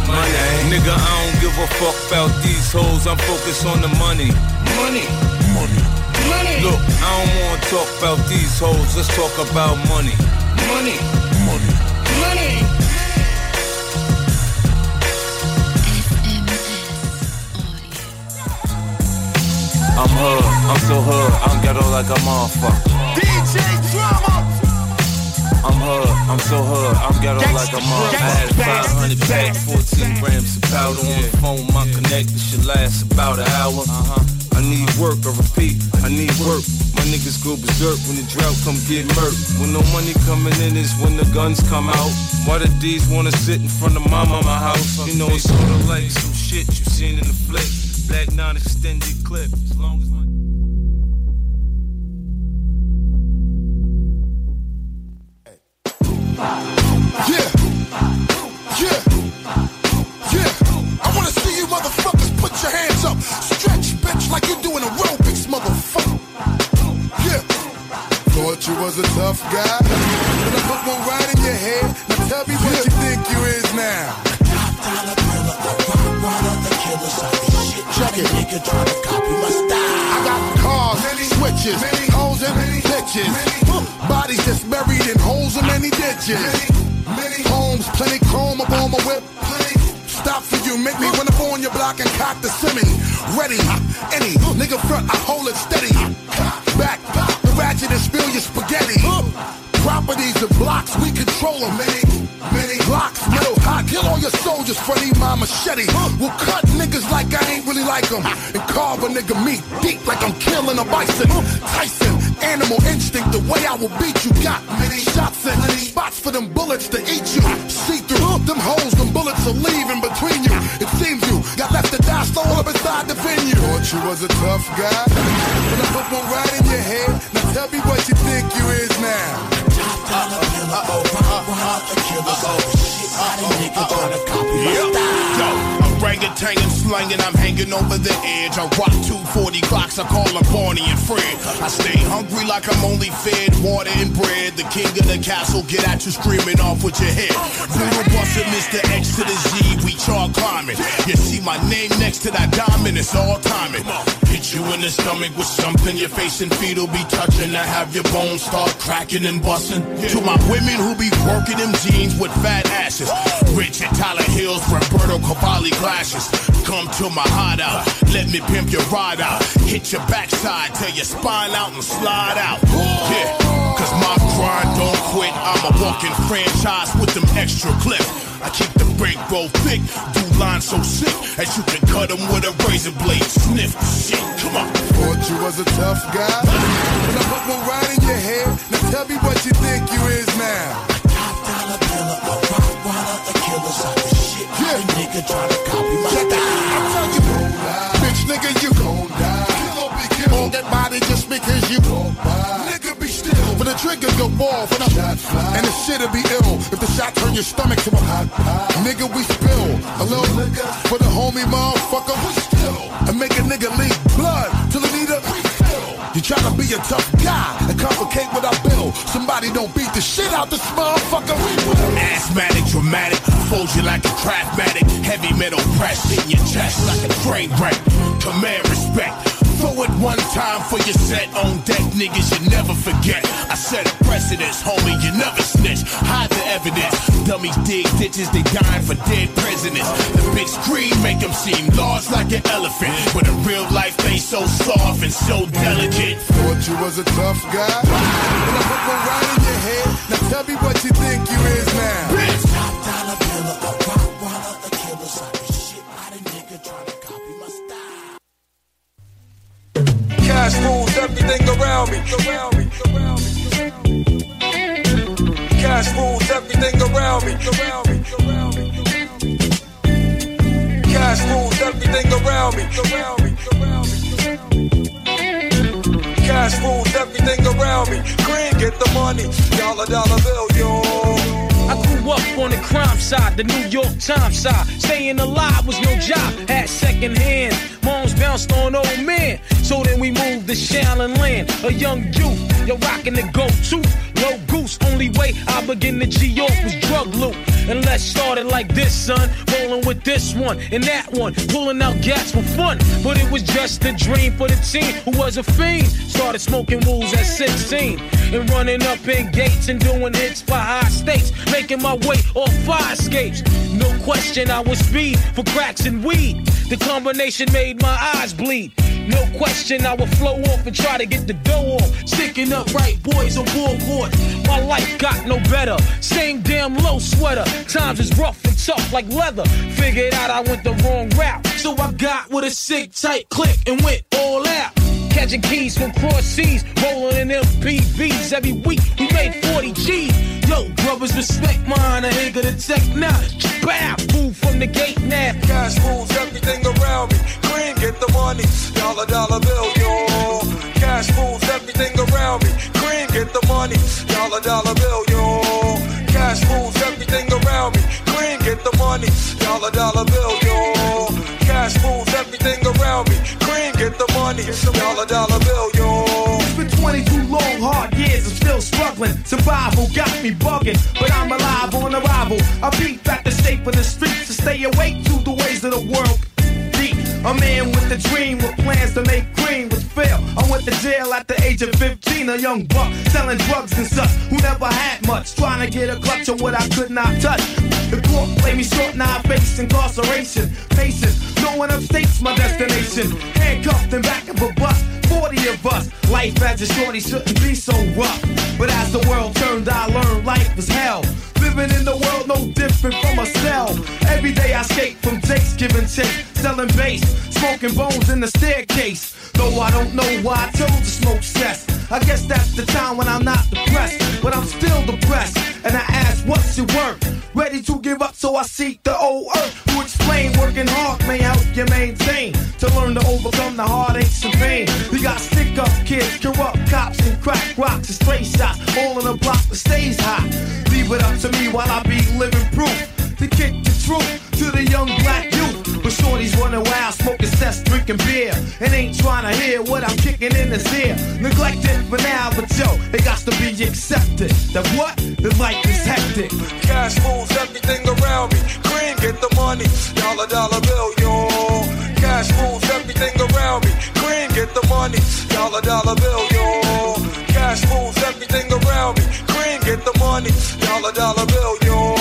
Money. Nigga, I don't give a fuck about these hoes. I'm focused on the money. Money. Money. Money. Look, I don't wanna talk about these hoes. Let's talk about money. Money. Money. Money. I'm hood, I'm so hood, I'm ghetto like a motherfucker. DJ Drama. I'm hood, I'm so hood, I'm ghetto like a motherfucker. I had 500 back, 14 grams of powder on the phone, my connect, this shit lasts about an hour. Uh-huh. I need work, I repeat, I need work. My niggas go berserk when the drought come get murked. When no money coming in is when the guns come out. Why the D's wanna sit in front of mama my mama house? You know it's sorta like some shit you seen in the flick. Black non-extended clip. As long as my Yeah. Yeah. Yeah. I wanna see you motherfuckers put your hands up. Stretch, bitch, like you're doing aerobics, motherfucker. Yeah. Thought you was a tough guy. But I put one right in your head. Now tell me what you think you is now. It. Nigga trying to copy my style. I got cars, many, switches, many hoes and many bitches. Bodies just buried in holes in many ditches. Many, homes, plenty chrome up on my whip. Stop for you, make me run up on your block and cock the semi. Ready, any nigga front, I hold it steady. Back, the ratchet and spill your spaghetti. Properties and blocks, we control them. Many, many blocks, middle hot. Kill all your soldiers, Freddy, my machete. We'll cut niggas like I ain't really like them. And carve a nigga meat deep like I'm killing a bison. Tyson, animal instinct, the way I will beat you. Got many shots and spots for them bullets to eat you. See through them holes, them bullets will leave in between you. It seems you got left to die slow up inside the venue. Thought you was a tough guy. When I put one right in your head, now tell me what you think you is now. Orangutan and slanging, I'm hanging over the edge. I rock 240 clocks, I call them Barney and Fred. I stay hungry like I'm only fed water and bread. The king of the castle, get at you screaming off with your head. Brutal bustin', Mr. X to the Z, we chart climbing. You see my name next to that diamond, it's all timing. Hit you in the stomach with something your face and feet will be touching. I have your bones start cracking and busting. To my women who be working them jeans with fat asses. Rich at Tyler Hills, Roberto Cavalli glasses. Come to my hideout, let me pimp your ride out. Hit your backside, till your spine out and slide out. Yeah, cause my grind don't quit. I'm a walking franchise with them extra clips. I keep the break roll thick, do lines so sick as you can cut them with a razor blade. Sniff shit, come on. Thought you was a tough guy. When I put one right in your head, now tell me what you think you is now. Yeah. Nigga try to copy my style. I tell you, bitch, nigga, you gon' die. Kill or be killed. Body just because you Nigga, be still. For the trigger go off and, I, and the shit'll be ill. If the shot turn your stomach to a hot nigga, we spill. A little nigga for the homie motherfucker, we still. And make a nigga leak blood till he need a. You try to be a tough guy and complicate what I build. Somebody don't beat the shit out this motherfucker. Asthmatic, dramatic, fold you like a craftmatic. Heavy metal press in your chest like a train wreck. Command respect. Throw it one time for your set on deck, niggas you never forget. I set a precedence, homie, you never snitch. Hide the evidence. Dummies dig ditches, they dying for dead presidents. The big screen make them seem large like an elephant. But in real life, they so soft and so delicate. Thought you was a tough guy? Then I put one right in your head. Now tell me what you think you is now. Bitch! Cash rules everything around me. Cash rules everything around me. Cash rules everything around me. Around me. Around me. Cash rules everything around me. Green, get the money. Dollar, dollar bill, yo. I grew up on the crime side, the New York Times side. Staying alive was no job, had second hand. Moms bounced on old men. So then we moved to Shaolin Land. A young youth, you're rocking the go-to. Low goose, only way I begin to G-York was drug loot. And let's start it like this, son. Rolling with this one and that one. Pulling out gas for fun. But it was just a dream for the team who was a fiend. Started smoking wools at 16. And running up in gates and doing hits for high stakes. Making my way off fire escapes. No question, I was speed for cracks and weed. The combination made my eyes bleed. No question, I would flow off and try to get the dough off. Sticking up right boys on board. My life got no better. Same damn low sweater. Times is rough and tough like leather. Figured out I went the wrong route. So I got with a sick tight click and went all out. Catching keys from cross seas, rolling in MPVs every week. We made 40 G's. Yo, brothers, respect mine. I ain't gonna take now. Bow, move from the gate now. Cash rules everything around me. Green, get the money. Dollar, dollar bill, yo. Cash rules everything around me. Get the money. Dollar, dollar bill, yo. Cash rules everything around me. Green, get the money. Dollar, dollar bill, yo. Cash rules everything around me. Green, get the money. Dollar, dollar bill, yo. It's been 22 long, hard years, I'm still struggling. Survival got me bugging, but I'm alive on arrival. I beat back the state for the streets to stay awake to the ways of the world. A man with a dream, with plans to make green was fail. I went to jail at the age of 15, a young buck selling drugs and such, who never had much, trying to get a clutch on what I could not touch. The court played me short, now I face incarceration. Faces, no one upstate's my destination. Handcuffed in back of a bus, 40 of us. Life as a shorty shouldn't be so rough. But as the world turned, I learned life was hell. Living in the world no different from cell. Every day I skate from takes, giving chase, selling bass, smoking bones in the staircase. Though I don't know why I chose to smoke cess. I guess that's the time when I'm not depressed, but I'm still depressed. And I ask, what's your work? Ready to give up, so I seek the old earth to explain. Working hard may help you maintain to learn to overcome the heartaches and pain. We got stick up kids, corrupt cops, and crack rocks and stray shots. All in a block that stays hot. Leave it up to me while I be living proof to kick the truth to the young black youth. But shorties running wild, smoking cess, drinking beer, and ain't trying to hear what I'm kicking in his ear. Neglected for now, but yo, it got to be accepted. That what? The life is hectic. Cash rules everything around me. Green, get the money. Dollar, dollar bill, yo. Cash rules everything around me. Green, get the money. Dollar, dollar bill, yo. Cash rules everything around me. Green, get the money. Dollar, dollar bill, yo.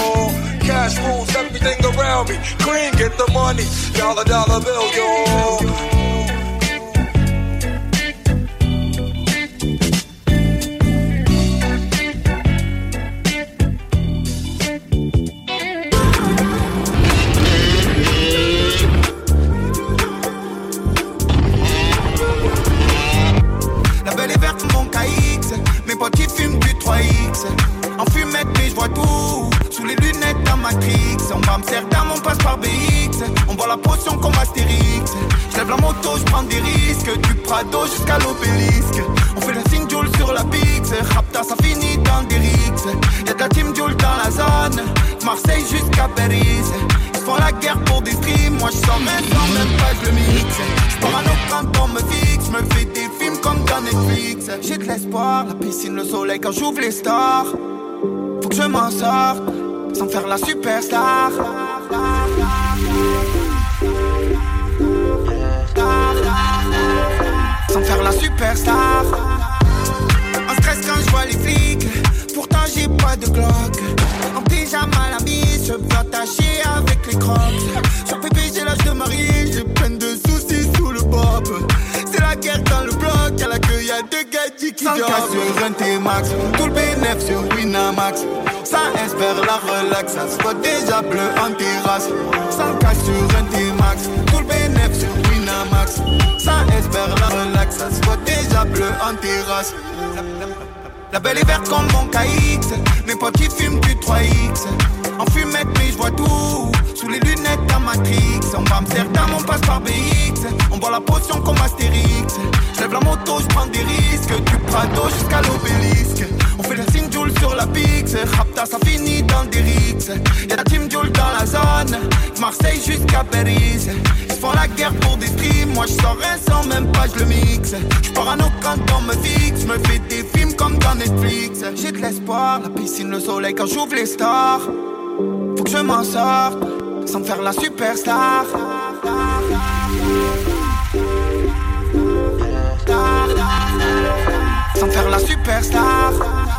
Cash rules everything around me. Green, get the money. Dollar, dollar bill, yo. La belle est verte comme mon KX Mes potes qui fument du 3X En fumette mais je vois tout. Sous les lunettes à Matrix. On va Amsterdam on passe par BX On boit la potion comme Astérix. Je lève la moto, je prends des risques. Du Prado jusqu'à l'obélisque. On fait la signe Joule sur la Pix. Rapta ça finit dans des rixes Y'a la team Joule dans la zone. Marseille jusqu'à Paris font la guerre pour des streams Moi je sors sans même pas je le mixe Je parano quand on me fixe. Me fais des films comme dans Netflix. J'ai de l'espoir, la piscine, le soleil quand j'ouvre les stores. Faut que je m'en sorte Sans faire la superstar. Sans faire la superstar.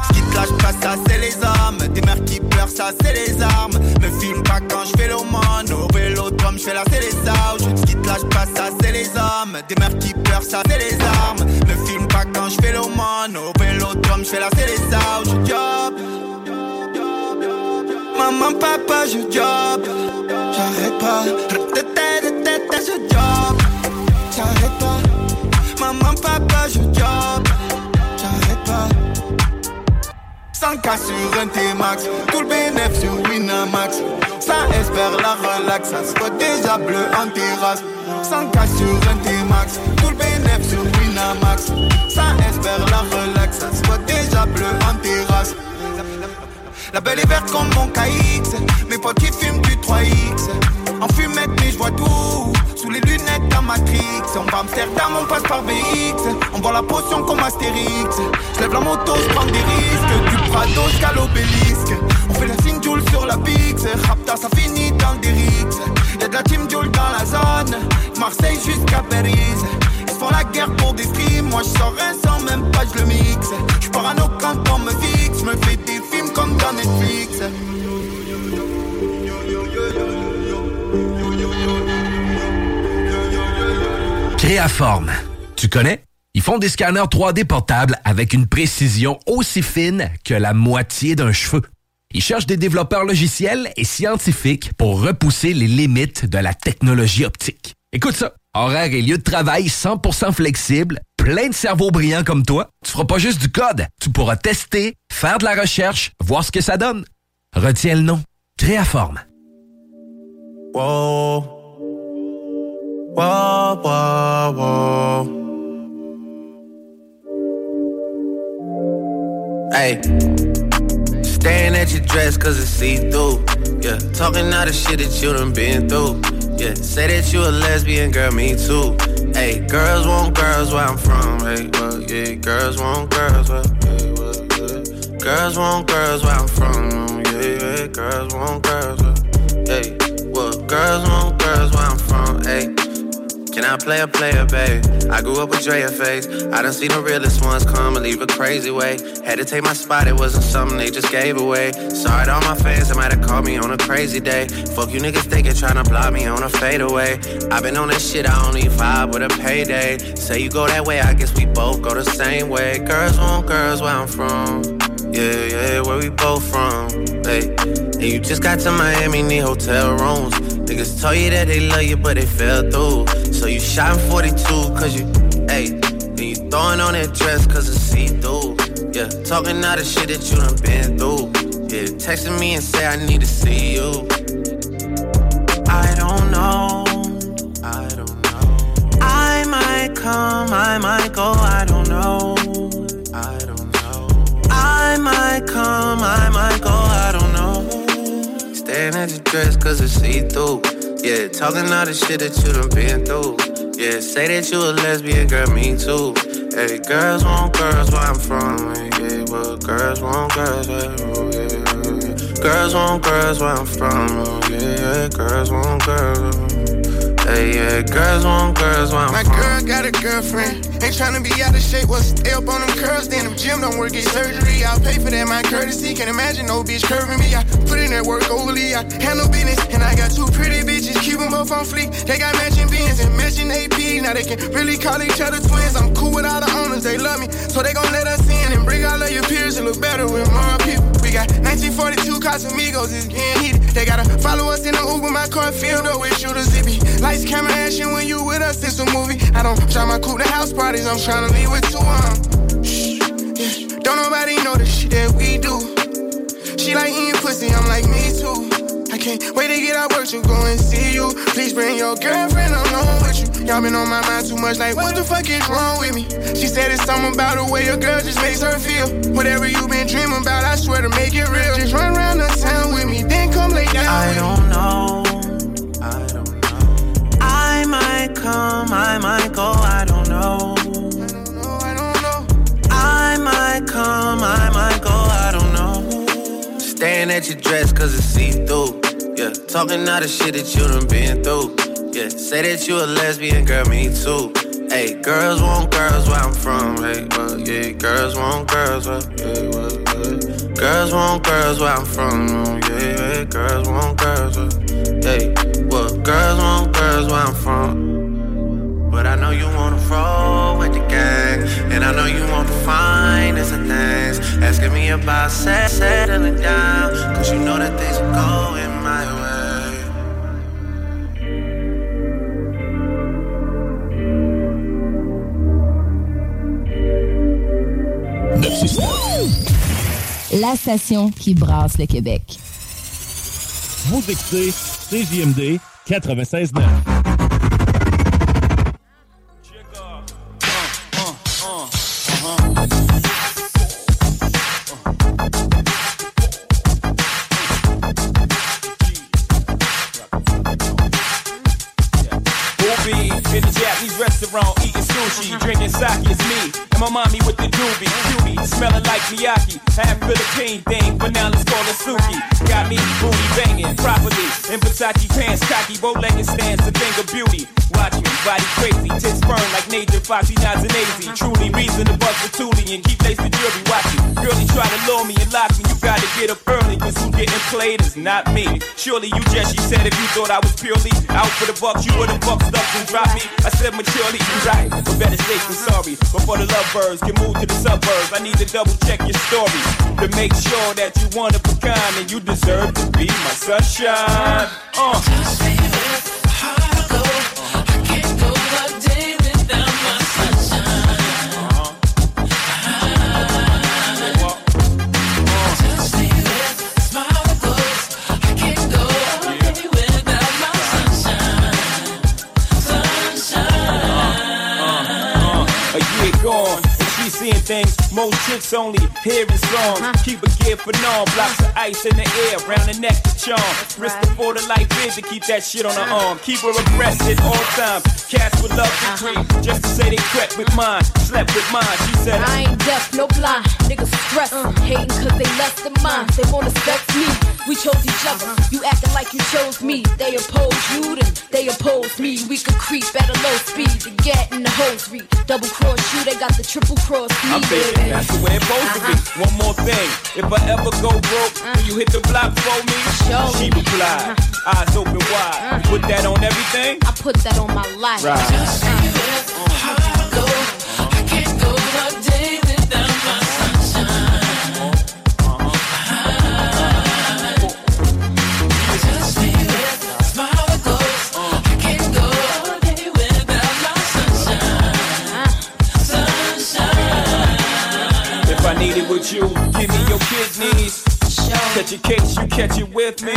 Ce qui te lâche pas ça c'est les hommes. Des mères qui pleurent ça c'est les armes. Me filme pas quand je fais l'aumône. Au vélo je fais la c'est les te lâche pas ça c'est les hommes. Des mères qui pleurent ça c'est les armes. Me filme pas quand je fais l'aumône. Au vélo drum je fais la les ouches Job. Maman papa je job. J'arrête pas. Je job. J'arrête pas. Maman papa je job. J'arrête pas. 100 cas sur un T-Max. Tout le bénéf sur Winamax. Ça espère la relax. Ça se voit déjà bleu en terrasse 100 cas sur un T-Max Tout le bénéf sur Winamax. Ça espère la relax. Ça déjà bleu en terrasse. La belle est verte comme mon KX Mes potes qui fument du 3X En fumette mais je vois tout. Sous les lunettes à Matrix. On va Amsterdam, on passe par BX On boit la potion comme Astérix. Je lève la moto, je prends des risques. Du Prado jusqu'à l'obélisque. On fait la signe Joule sur la Pix. Rapta ça finit dans des rixes Y'a de la team Joule dans la zone Marseille jusqu'à Créaforme. Tu connais? Ils font des scanners 3D portables avec une précision aussi fine que la moitié d'un cheveu. Ils cherchent des développeurs logiciels et scientifiques pour repousser les limites de la technologie optique. Écoute ça. Horaire et lieu de travail 100% flexible, plein de cerveaux brillants comme toi. Tu feras pas juste du code. Tu pourras tester, faire de la recherche, voir ce que ça donne. Retiens le nom. Créaforme. It's see-through. Yeah, talking all the shit that you done been through. Yeah, say that you a lesbian, girl, me too. Hey, girls want girls where I'm from. Hey, well, yeah, girls want girls where, yeah, well, yeah. Girls want girls where I'm from. Yeah, yeah, girls want girls where, hey, well, girls want girls where I'm from. Hey. Can I play a player, babe? I grew up with Drea face. I done seen the realest ones come and leave a crazy way. Had to take my spot, it wasn't something they just gave away. Sorry to all my fans that might have called me on a crazy day. Fuck you niggas thinking trying to block me on a fadeaway. i been on this shit, I only vibe with a payday. Say you go that way, I guess we both go the same way. Girls want girls where I'm from. Yeah, yeah, where we both from. Hey, and you just got to Miami, need hotel rooms. Niggas told you that they love you, but they fell through. So you shot in 42, cause you, hey, and you throwing on that dress, cause it's see through. Yeah, talking all the shit that you done been through. Yeah, texting me and say I need to see you. I don't know, I don't know. I might come, I might go, I don't know. I don't know. I might come, I might go. Staring at your dress cause it's see through. Yeah, talking all the shit that you done been through. Yeah, say that you a lesbian, girl, me too. Hey, girls want girls where I'm from. Yeah, well, girls want girls where oh, yeah, yeah. Girls want girls where I'm from. Yeah, yeah, girls want girls. Hey, yeah, girls want girls want My from. girl got a girlfriend. Ain't tryna be out of shape. What's stay up on them curls? Then them gym don't work, get surgery. I'll pay for that, my courtesy. Can't imagine no bitch curving me. I put in that work overly. I handle business. And I got two pretty bitches. Keep them both on fleek. They got matching beans and matching AP. Now they can really call each other twins. I'm cool with all the owners. They love me. So they gon' let us in and bring all of your peers and look better with more people. We got 1942 Casamigos, it's getting heated. They gotta follow us in the Uber, my car filled up with shooters. It be lights, camera, action when you with us, it's a movie. I don't try my coupe to house parties, I'm tryna leave with two um. Shh, yeah. Don't nobody know the shit that we do. She like eating pussy, I'm like me too. I can't wait to get out work to go and see you. Please bring your girlfriend along with you. Y'all been on my mind too much, like what the fuck is wrong with me? She said it's something about the way a girl just makes her feel. Whatever you been dreaming about, I swear to make it real. Just run around the town with me, then come lay down I with me. don't know. I don't know. I might come, I might go, I don't know. I don't know, I don't know. I might come, I might go, at your dress cause it's see through. Yeah, talking all the shit that you done been through. Yeah, say that you a lesbian, girl, me too. Hey, girls want girls where I'm from. Hey, well, yeah, girls want girls where, yeah, well, yeah. Girls want girls where I'm from. Oh, yeah, yeah, girls want girls where, hey, well, girls want girls where I'm from. But I know you wanna roll with the gang, and I know you want the finest of things. Asking me about set, settling down, cause you know that things are going my way. La station qui brasse le Québec. Vous écoutez CJMD 96.9. sushi, drinking sake, it's me. And my mommy with the doobie, cutie, smelling like Miyaki. Half Philippine thing, but now let's call it Suki. Got me booty banging properly. In Versace pants, cocky, bow legged stands, a thing of beauty. Watch me, body crazy, tits burn like Nature, Foxy, nods and lazy. Truly reason to bust the tootie and keep lace the jewelry. Watch you, girlie try to lure me and lock me. You gotta get up early, cause who's getting played is not me. Surely you just, she said, if you thought I was purely out for the bucks, you would've bucked up and dropped me. I said maturely, you right, better safe than sorry. Before the lovebirds can move to the suburbs, I need to double check your story to make sure that you one of a kind and you deserve to be my sunshine. Uh. Things most chicks only hearing songs. Keep a gear for non, blocks of ice in the air, round the neck to charm. Risk before the life is to keep that shit on her arm. Keep her abreast at all times. Cats would love to uh-huh. creep, just to say they crept with mine, slept with mine. She said, I ain't deaf, no blind. Niggas stress, uh. hating cause they less than mine. They wanna sex me. We chose each other. You acting like you chose me. They oppose you, then they oppose me. We could creep at a low speed to get in the hosiery. Double cross you, they got the triple cross me. I'm thinking that's the way it's supposed to be. Uh-huh. One more thing, if I ever go broke, uh-huh. will you hit the block for me? Show She replied, uh-huh. eyes open wide. You put that on everything? I put that on my life. Right. You, give me your kidneys. Catch a case, you catch it with me.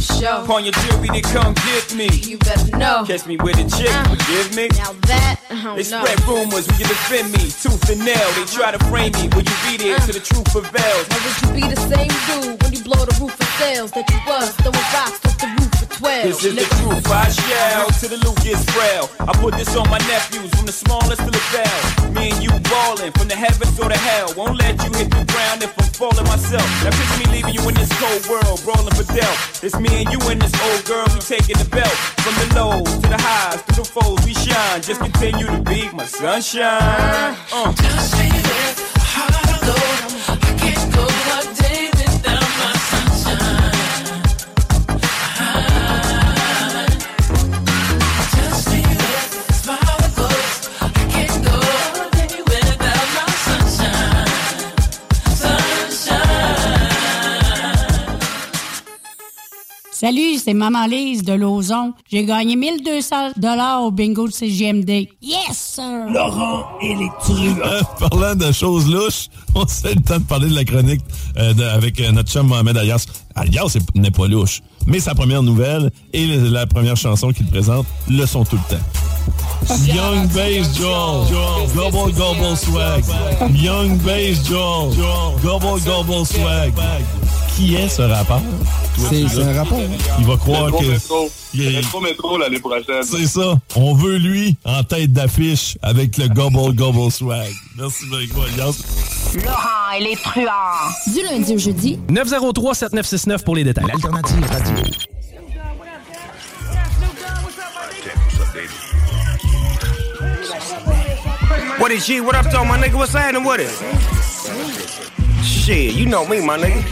Show. Upon your jury, they come get me. You better know. Catch me with a chick, uh, forgive me. Now that, I They know. spread rumors, will you defend me? Tooth and nail, they try to frame me. Will you be there uh. till the truth prevails? Or would you be the same dude when you blow the roof of sales that you was throwing rocks off the roof 12? This is the truth, I shall to the Lucas gets frail. I put this on my nephews, from the smallest to the bell. Me and you ballin' from the heavens or the hell. Won't let you hit the ground if I'm falling myself. Now picture me leaving you in this cold world, brawling for death. It's me and you and this old girl, we taking the belt. From the lows to the highs, to the foes, we shine. Just continue to be my sunshine. Uh. Salut, c'est Maman Lise de Lauson. J'ai gagné 1200 dollars au bingo de CGMD. Yes, sir! Laurent et les truands. parlant de choses louches, on sait le temps de parler de la chronique euh, de- avec euh, notre chum Mohamed Alias. Alias c'est- n'est pas louche, mais sa première nouvelle et le- la première chanson qu'il présente le sont tout le temps. Young Bass Joel, Gobble Gobble Swag. Young Bass Joel, Gobble Gobble Swag. Qui est ce rappeur? C'est un rapport. Il va croire que... métro. Métro, l'année prochaine. C'est ça. On veut lui en tête d'affiche avec le Gobble Gobble Swag. Merci beaucoup. Laurent et les truands. Du lundi au jeudi, 903-7969 pour les détails. L'alternative radio. What is G? What up, though, my nigga? What's happening with it? Shit, you know me, my nigga.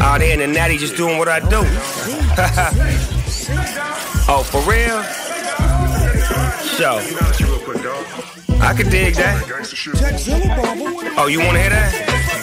Out there in the natty just doing what I do. oh, for real? Show. I could dig that. Oh, you wanna hear that?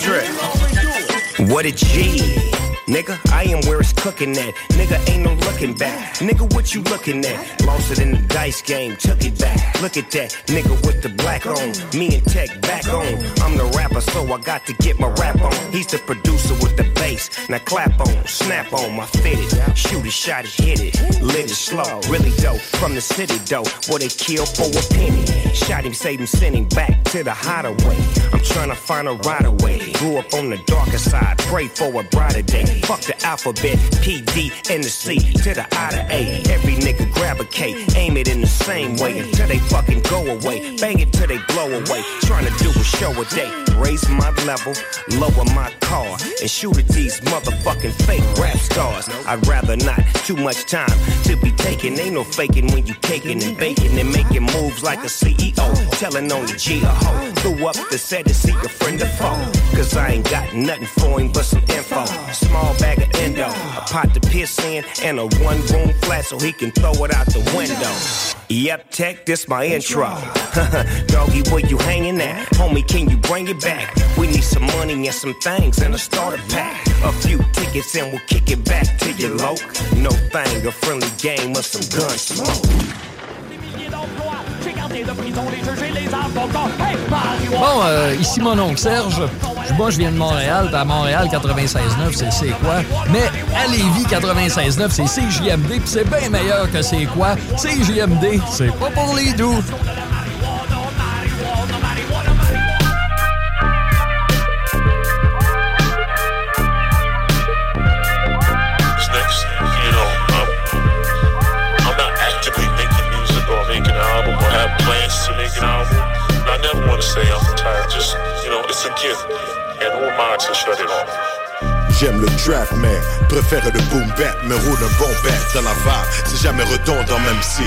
Drip. What a G. Nigga, I am where it's cooking at. Nigga, ain't no looking back. Nigga, what you looking at? Lost it in the dice game, took it back. Look at that. Nigga with the black on. Me and Tech back on. I'm the rapper, so I got to get my rap on. He's the producer with the bass. Now clap on, snap on, my fitted. Shoot a shot, it hit it. Lit it slow, really dope. From the city, though, where they kill for a penny. Shot him, saved him, sent him back to the hideaway. I'm trying to find a right away. Grew up on the darker side, pray for a brighter day. Fuck the alphabet, P, D, and the C to the I to A. Every nigga grab a K, aim it in the same way until they fucking go away. Bang it till they blow away. Trying to do a show a day. Raise my level, lower my car, and shoot at these motherfucking fake rap stars. I'd rather not. Too much time to be taking. Ain't no faking when you caking and baking and making moves like a CEO. Telling on the G a hoe. Blew up the set to see a friend or foe. Cause I ain't got nothing for him but some info. Small bag of endo, a pot to piss in, and a one room flat so he can throw it out the window. Yep, tech, this my intro. Doggy, where you hanging at? Homie, can you bring it back? We need some money and some things and a starter pack. A few tickets and we'll kick it back to your loc. No thing, a friendly game of some gun smoke. Bon, euh, ici mon oncle Serge. Moi, je viens de Montréal. À Montréal, 96.9, c'est c'est quoi? Mais à Lévis, 96.9, c'est CJMD. Puis c'est bien meilleur que c'est quoi? CJMD, c'est pas pour les doux. Album. But I never want to say I'm retired. Just, you know, it's a gift. And who am I to shut it off? J'aime le trap, mais préfère le boom bap. Me roule un bon bat dans la vibe. C'est jamais redondant, même si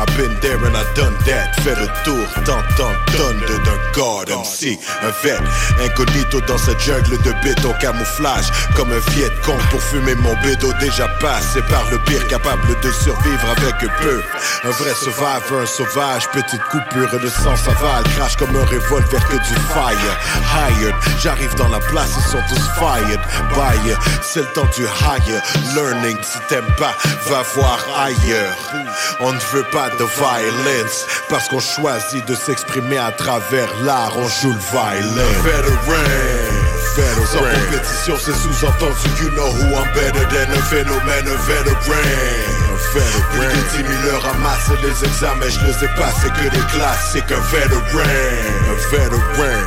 I've been there and I done that. Fait le tour, tant, tonne de d'un God MC. Un vet, incognito dans cette jungle de béton camouflage. Comme un Viet Cong pour fumer mon bédo déjà passé par le pire, capable de survivre avec peu. Un vrai survivor, un sauvage, petite coupure, le sang s'avale. Crash comme un revolver que du fire. Hired, j'arrive dans la place, ils sont tous fired. Buyer, c'est le temps du higher. Learning, si t'aimes pas, va voir ailleurs. On ne veut pas de violence, parce qu'on choisit de s'exprimer à travers l'art, on joue le violin. Veteran. Veteran. Sans compétition, c'est sous-entendu, you know who I'm better than a phénomène, a veteran. Plus de 10 000 heures ramassées les examens, je les ai passés que des classiques. Un veteran. Un veteran.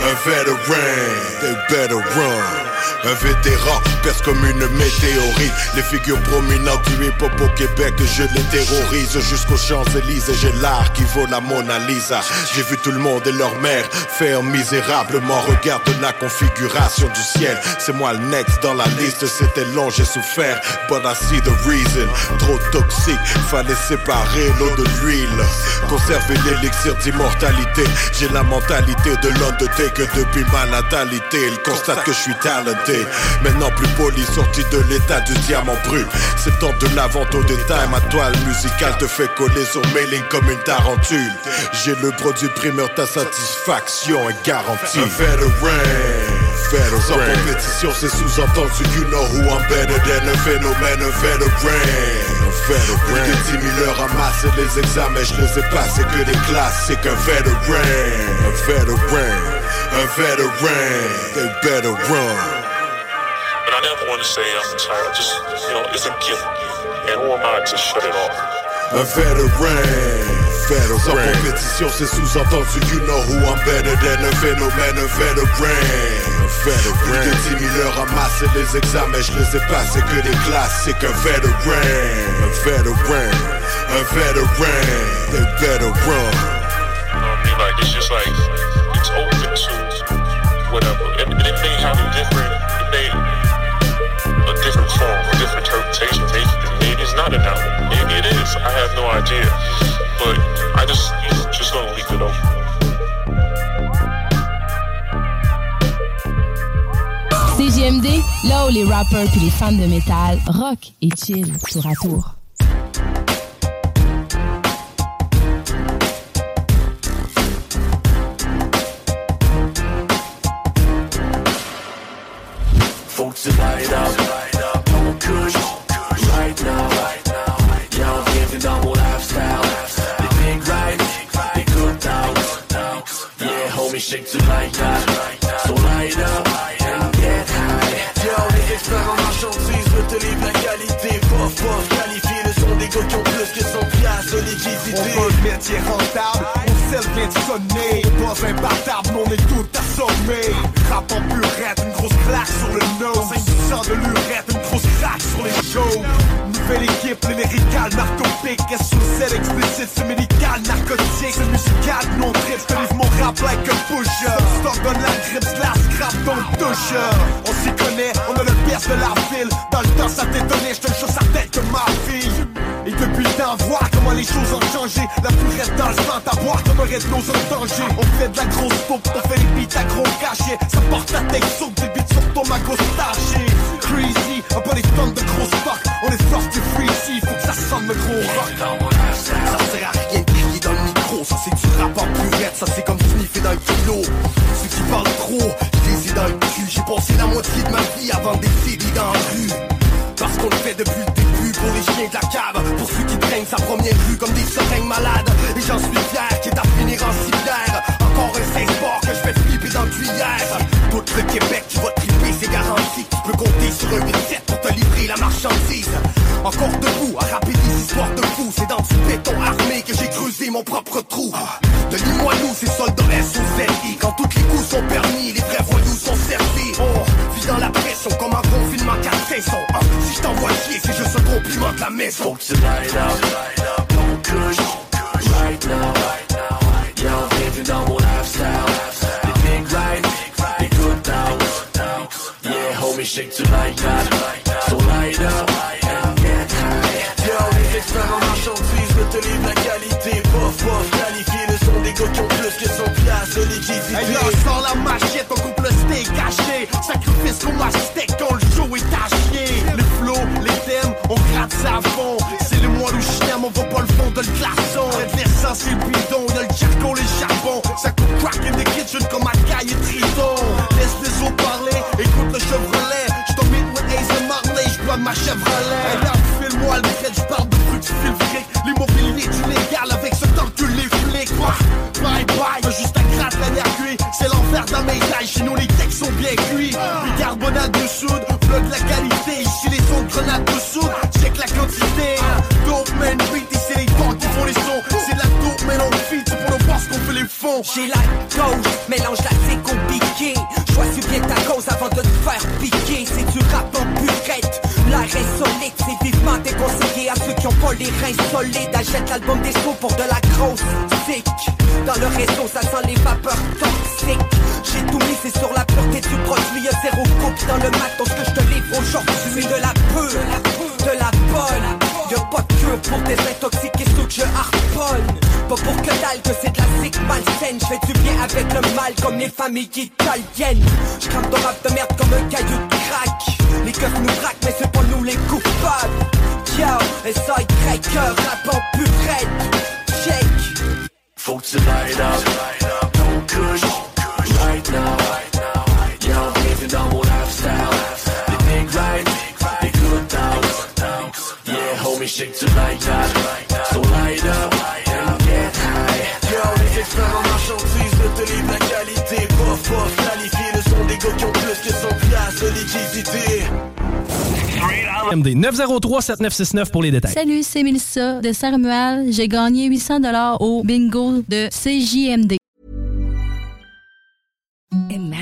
Un veteran. They better run. Un vétéran perce comme une météorite. Les figures prominentes du hip-hop au Québec Je les terrorise. Jusqu'aux Champs-Élysées J'ai l'art qui vaut la Mona Lisa. J'ai vu tout le monde et leur mère faire misérablement. Regarde la configuration du ciel. C'est moi le next dans la liste. C'était long, j'ai souffert. But I see the reason. Trop toxique, fallait séparer l'eau de l'huile. Conserver l'élixir d'immortalité. J'ai la mentalité de l'Undertaker Depuis ma natalité. Il constate que je suis Maintenant plus poli, sorti de l'état du diamant brut. Septembre de la vente au détail. Ma toile musicale te fait coller sur mailing comme une tarentule. J'ai le produit primeur, ta satisfaction est garantie. Un veteran Veteran. Sans compétition, c'est sous-entendu You know who I'm better than. A phénomène, veteran Plus de 10 000 heures ramassées les examens. Je les ai passés que des classiques Un veteran Un veteran Un veteran They better run never want to say I'm tired. Just, you know, it's a gift. And who am I to shut it off? Un veteran Veteran Sans compétition, c'est sous-entendu You know who I'm better than a phénomène Un veteran Un veteran Plus de 10 000 heures ramassées les examens Je les ai passés que des classiques Un veteran Un veteran Un veteran They better run You know what I mean? Like, it's just like, it's open to whatever. And, and it may have a different, it may, a different form, a different. CGMD, là où les rappers puis les fans de métal rock et chill tour à tour. Shake to like that. So light up and get high. Yo, les experts en marchandises livrer la qualité. Pof, pof, qualifié, le son des gars qui ont plus que 100 piastres de liquidité. On veut le métier rentable, on sait vient de sonner. Pas imbattable, mais on est tout assommé. Rap en purette, une grosse claque sur le nose. 5% de l'urette, une grosse craque sur les shows. Nouvelle équipe, les lyricales, narcopiques. Qu'est-ce que c'est l'explicite, c'est médical, narcotique. C'est musical, nous on trip, je livre mon rap like a pusher. Stock donne la grippe, la scrap, don't touche. On s'y connaît, on a le pire de la ville. Dans le temps, ça t'étonnait, je te jure, ça tête que ma fille. Depuis le temps, voir comment les choses ont changé. La purette dans le sang, à boire comme un red nose en danger. On fait de la grosse taupe, on fait les beats à gros cachet. Ça porte la tête saute des beats sur ton magot staché. Crazy, un peu les tonnes de gros stock. On est sorti freezy, faut que ça sonne le gros rock. Ça sert à rien de crier dans le micro, ça c'est du rap en purette, ça c'est comme sniffer dans le kilo. Ceux qui parlent trop, je les dans le cul. J'ai passé la moitié de ma vie avant des CD dans la rue. Parce qu'on le fait depuis le début pour les chiens de la cave Pour qui sa première rue comme des seringues malades. Et j'en suis fier, quitte à finir en civière. Encore un 16 sport que je vais flipper dans le tuyère Tout le Québec qui va triper, c'est garanti. Tu peux compter sur un 8-7 pour te livrer la marchandise. Encore debout, à rapper des histoires de fous. C'est dans du béton armé que j'ai creusé mon propre trou. De nous c'est soldats SOZI Quand tous les coups sont permis, les vrais voyous sont servis On vit dans la pression comme un confinement 4 saisons Si je un compliment de la maison Faut que tu light up, on couche, right now. Y'a bienvenue dans mon lifestyle. Les big rides, les good times. Yeah, homie, shake to like that. So light up and get high. Yo, les experts en marchandises veulent te livrer la qualité. Pof, pof, qualifié, le son des ont plus que 100 piastres de liquidité. Hey, là, sors la machette, on coupe le steak caché. Sacrifice comme un steak quand le show est à chier. À. C'est le mois du chien, mais on voit pas le fond de le glaçon. Red l'essence et le bidon, y'a le charcot, les charbons. Ça coupe crack in the kitchen comme un caille et trison. Laisse les autres parler, écoute le Chevrolet. J't'en mets with Ace et Marley, j'bois ma Chevrolet. Hey, là, file-moi le trait, j'parle de trucs, tu files fric. L'immobilier du légal avec ce temps que les flics. Bye bye, juste un gratte la. C'est l'enfer d'un médaille, chez nous les textes sont bien cuits. Bicarbonate de soude, bloc J'ai la gauche, mélange la c'est compliqué. Choisis bien ta cause avant de te faire piquer. C'est du rap en purette. L'air solide c'est vivement déconseillé à ceux qui ont pas les reins solides. Achète l'album des sous pour de la grosse sick. Dans le réseau, ça sent les vapeurs toxiques. J'ai tout mis, sur la pureté du produit. Zéro coupe dans le matos que je te livre aujourd'hui. De la pas de cure pour désintoxiquer ceux que je harponne. Pas pour que dalle que c'est de la sick malsaine. J'fais du bien avec le mal comme les familles italiennes. J'crame ton rap de merde comme un caillou de crack. Les keufs nous braquent, mais c'est pas nous les coupables. Yo, S.I. cœur, rap en. Check. Faut que tu light up MD 903-7969 pour les détails. Salut, c'est Mélissa de Saint-Romuald. J'ai gagné 800 au bingo de CJMD. Imagine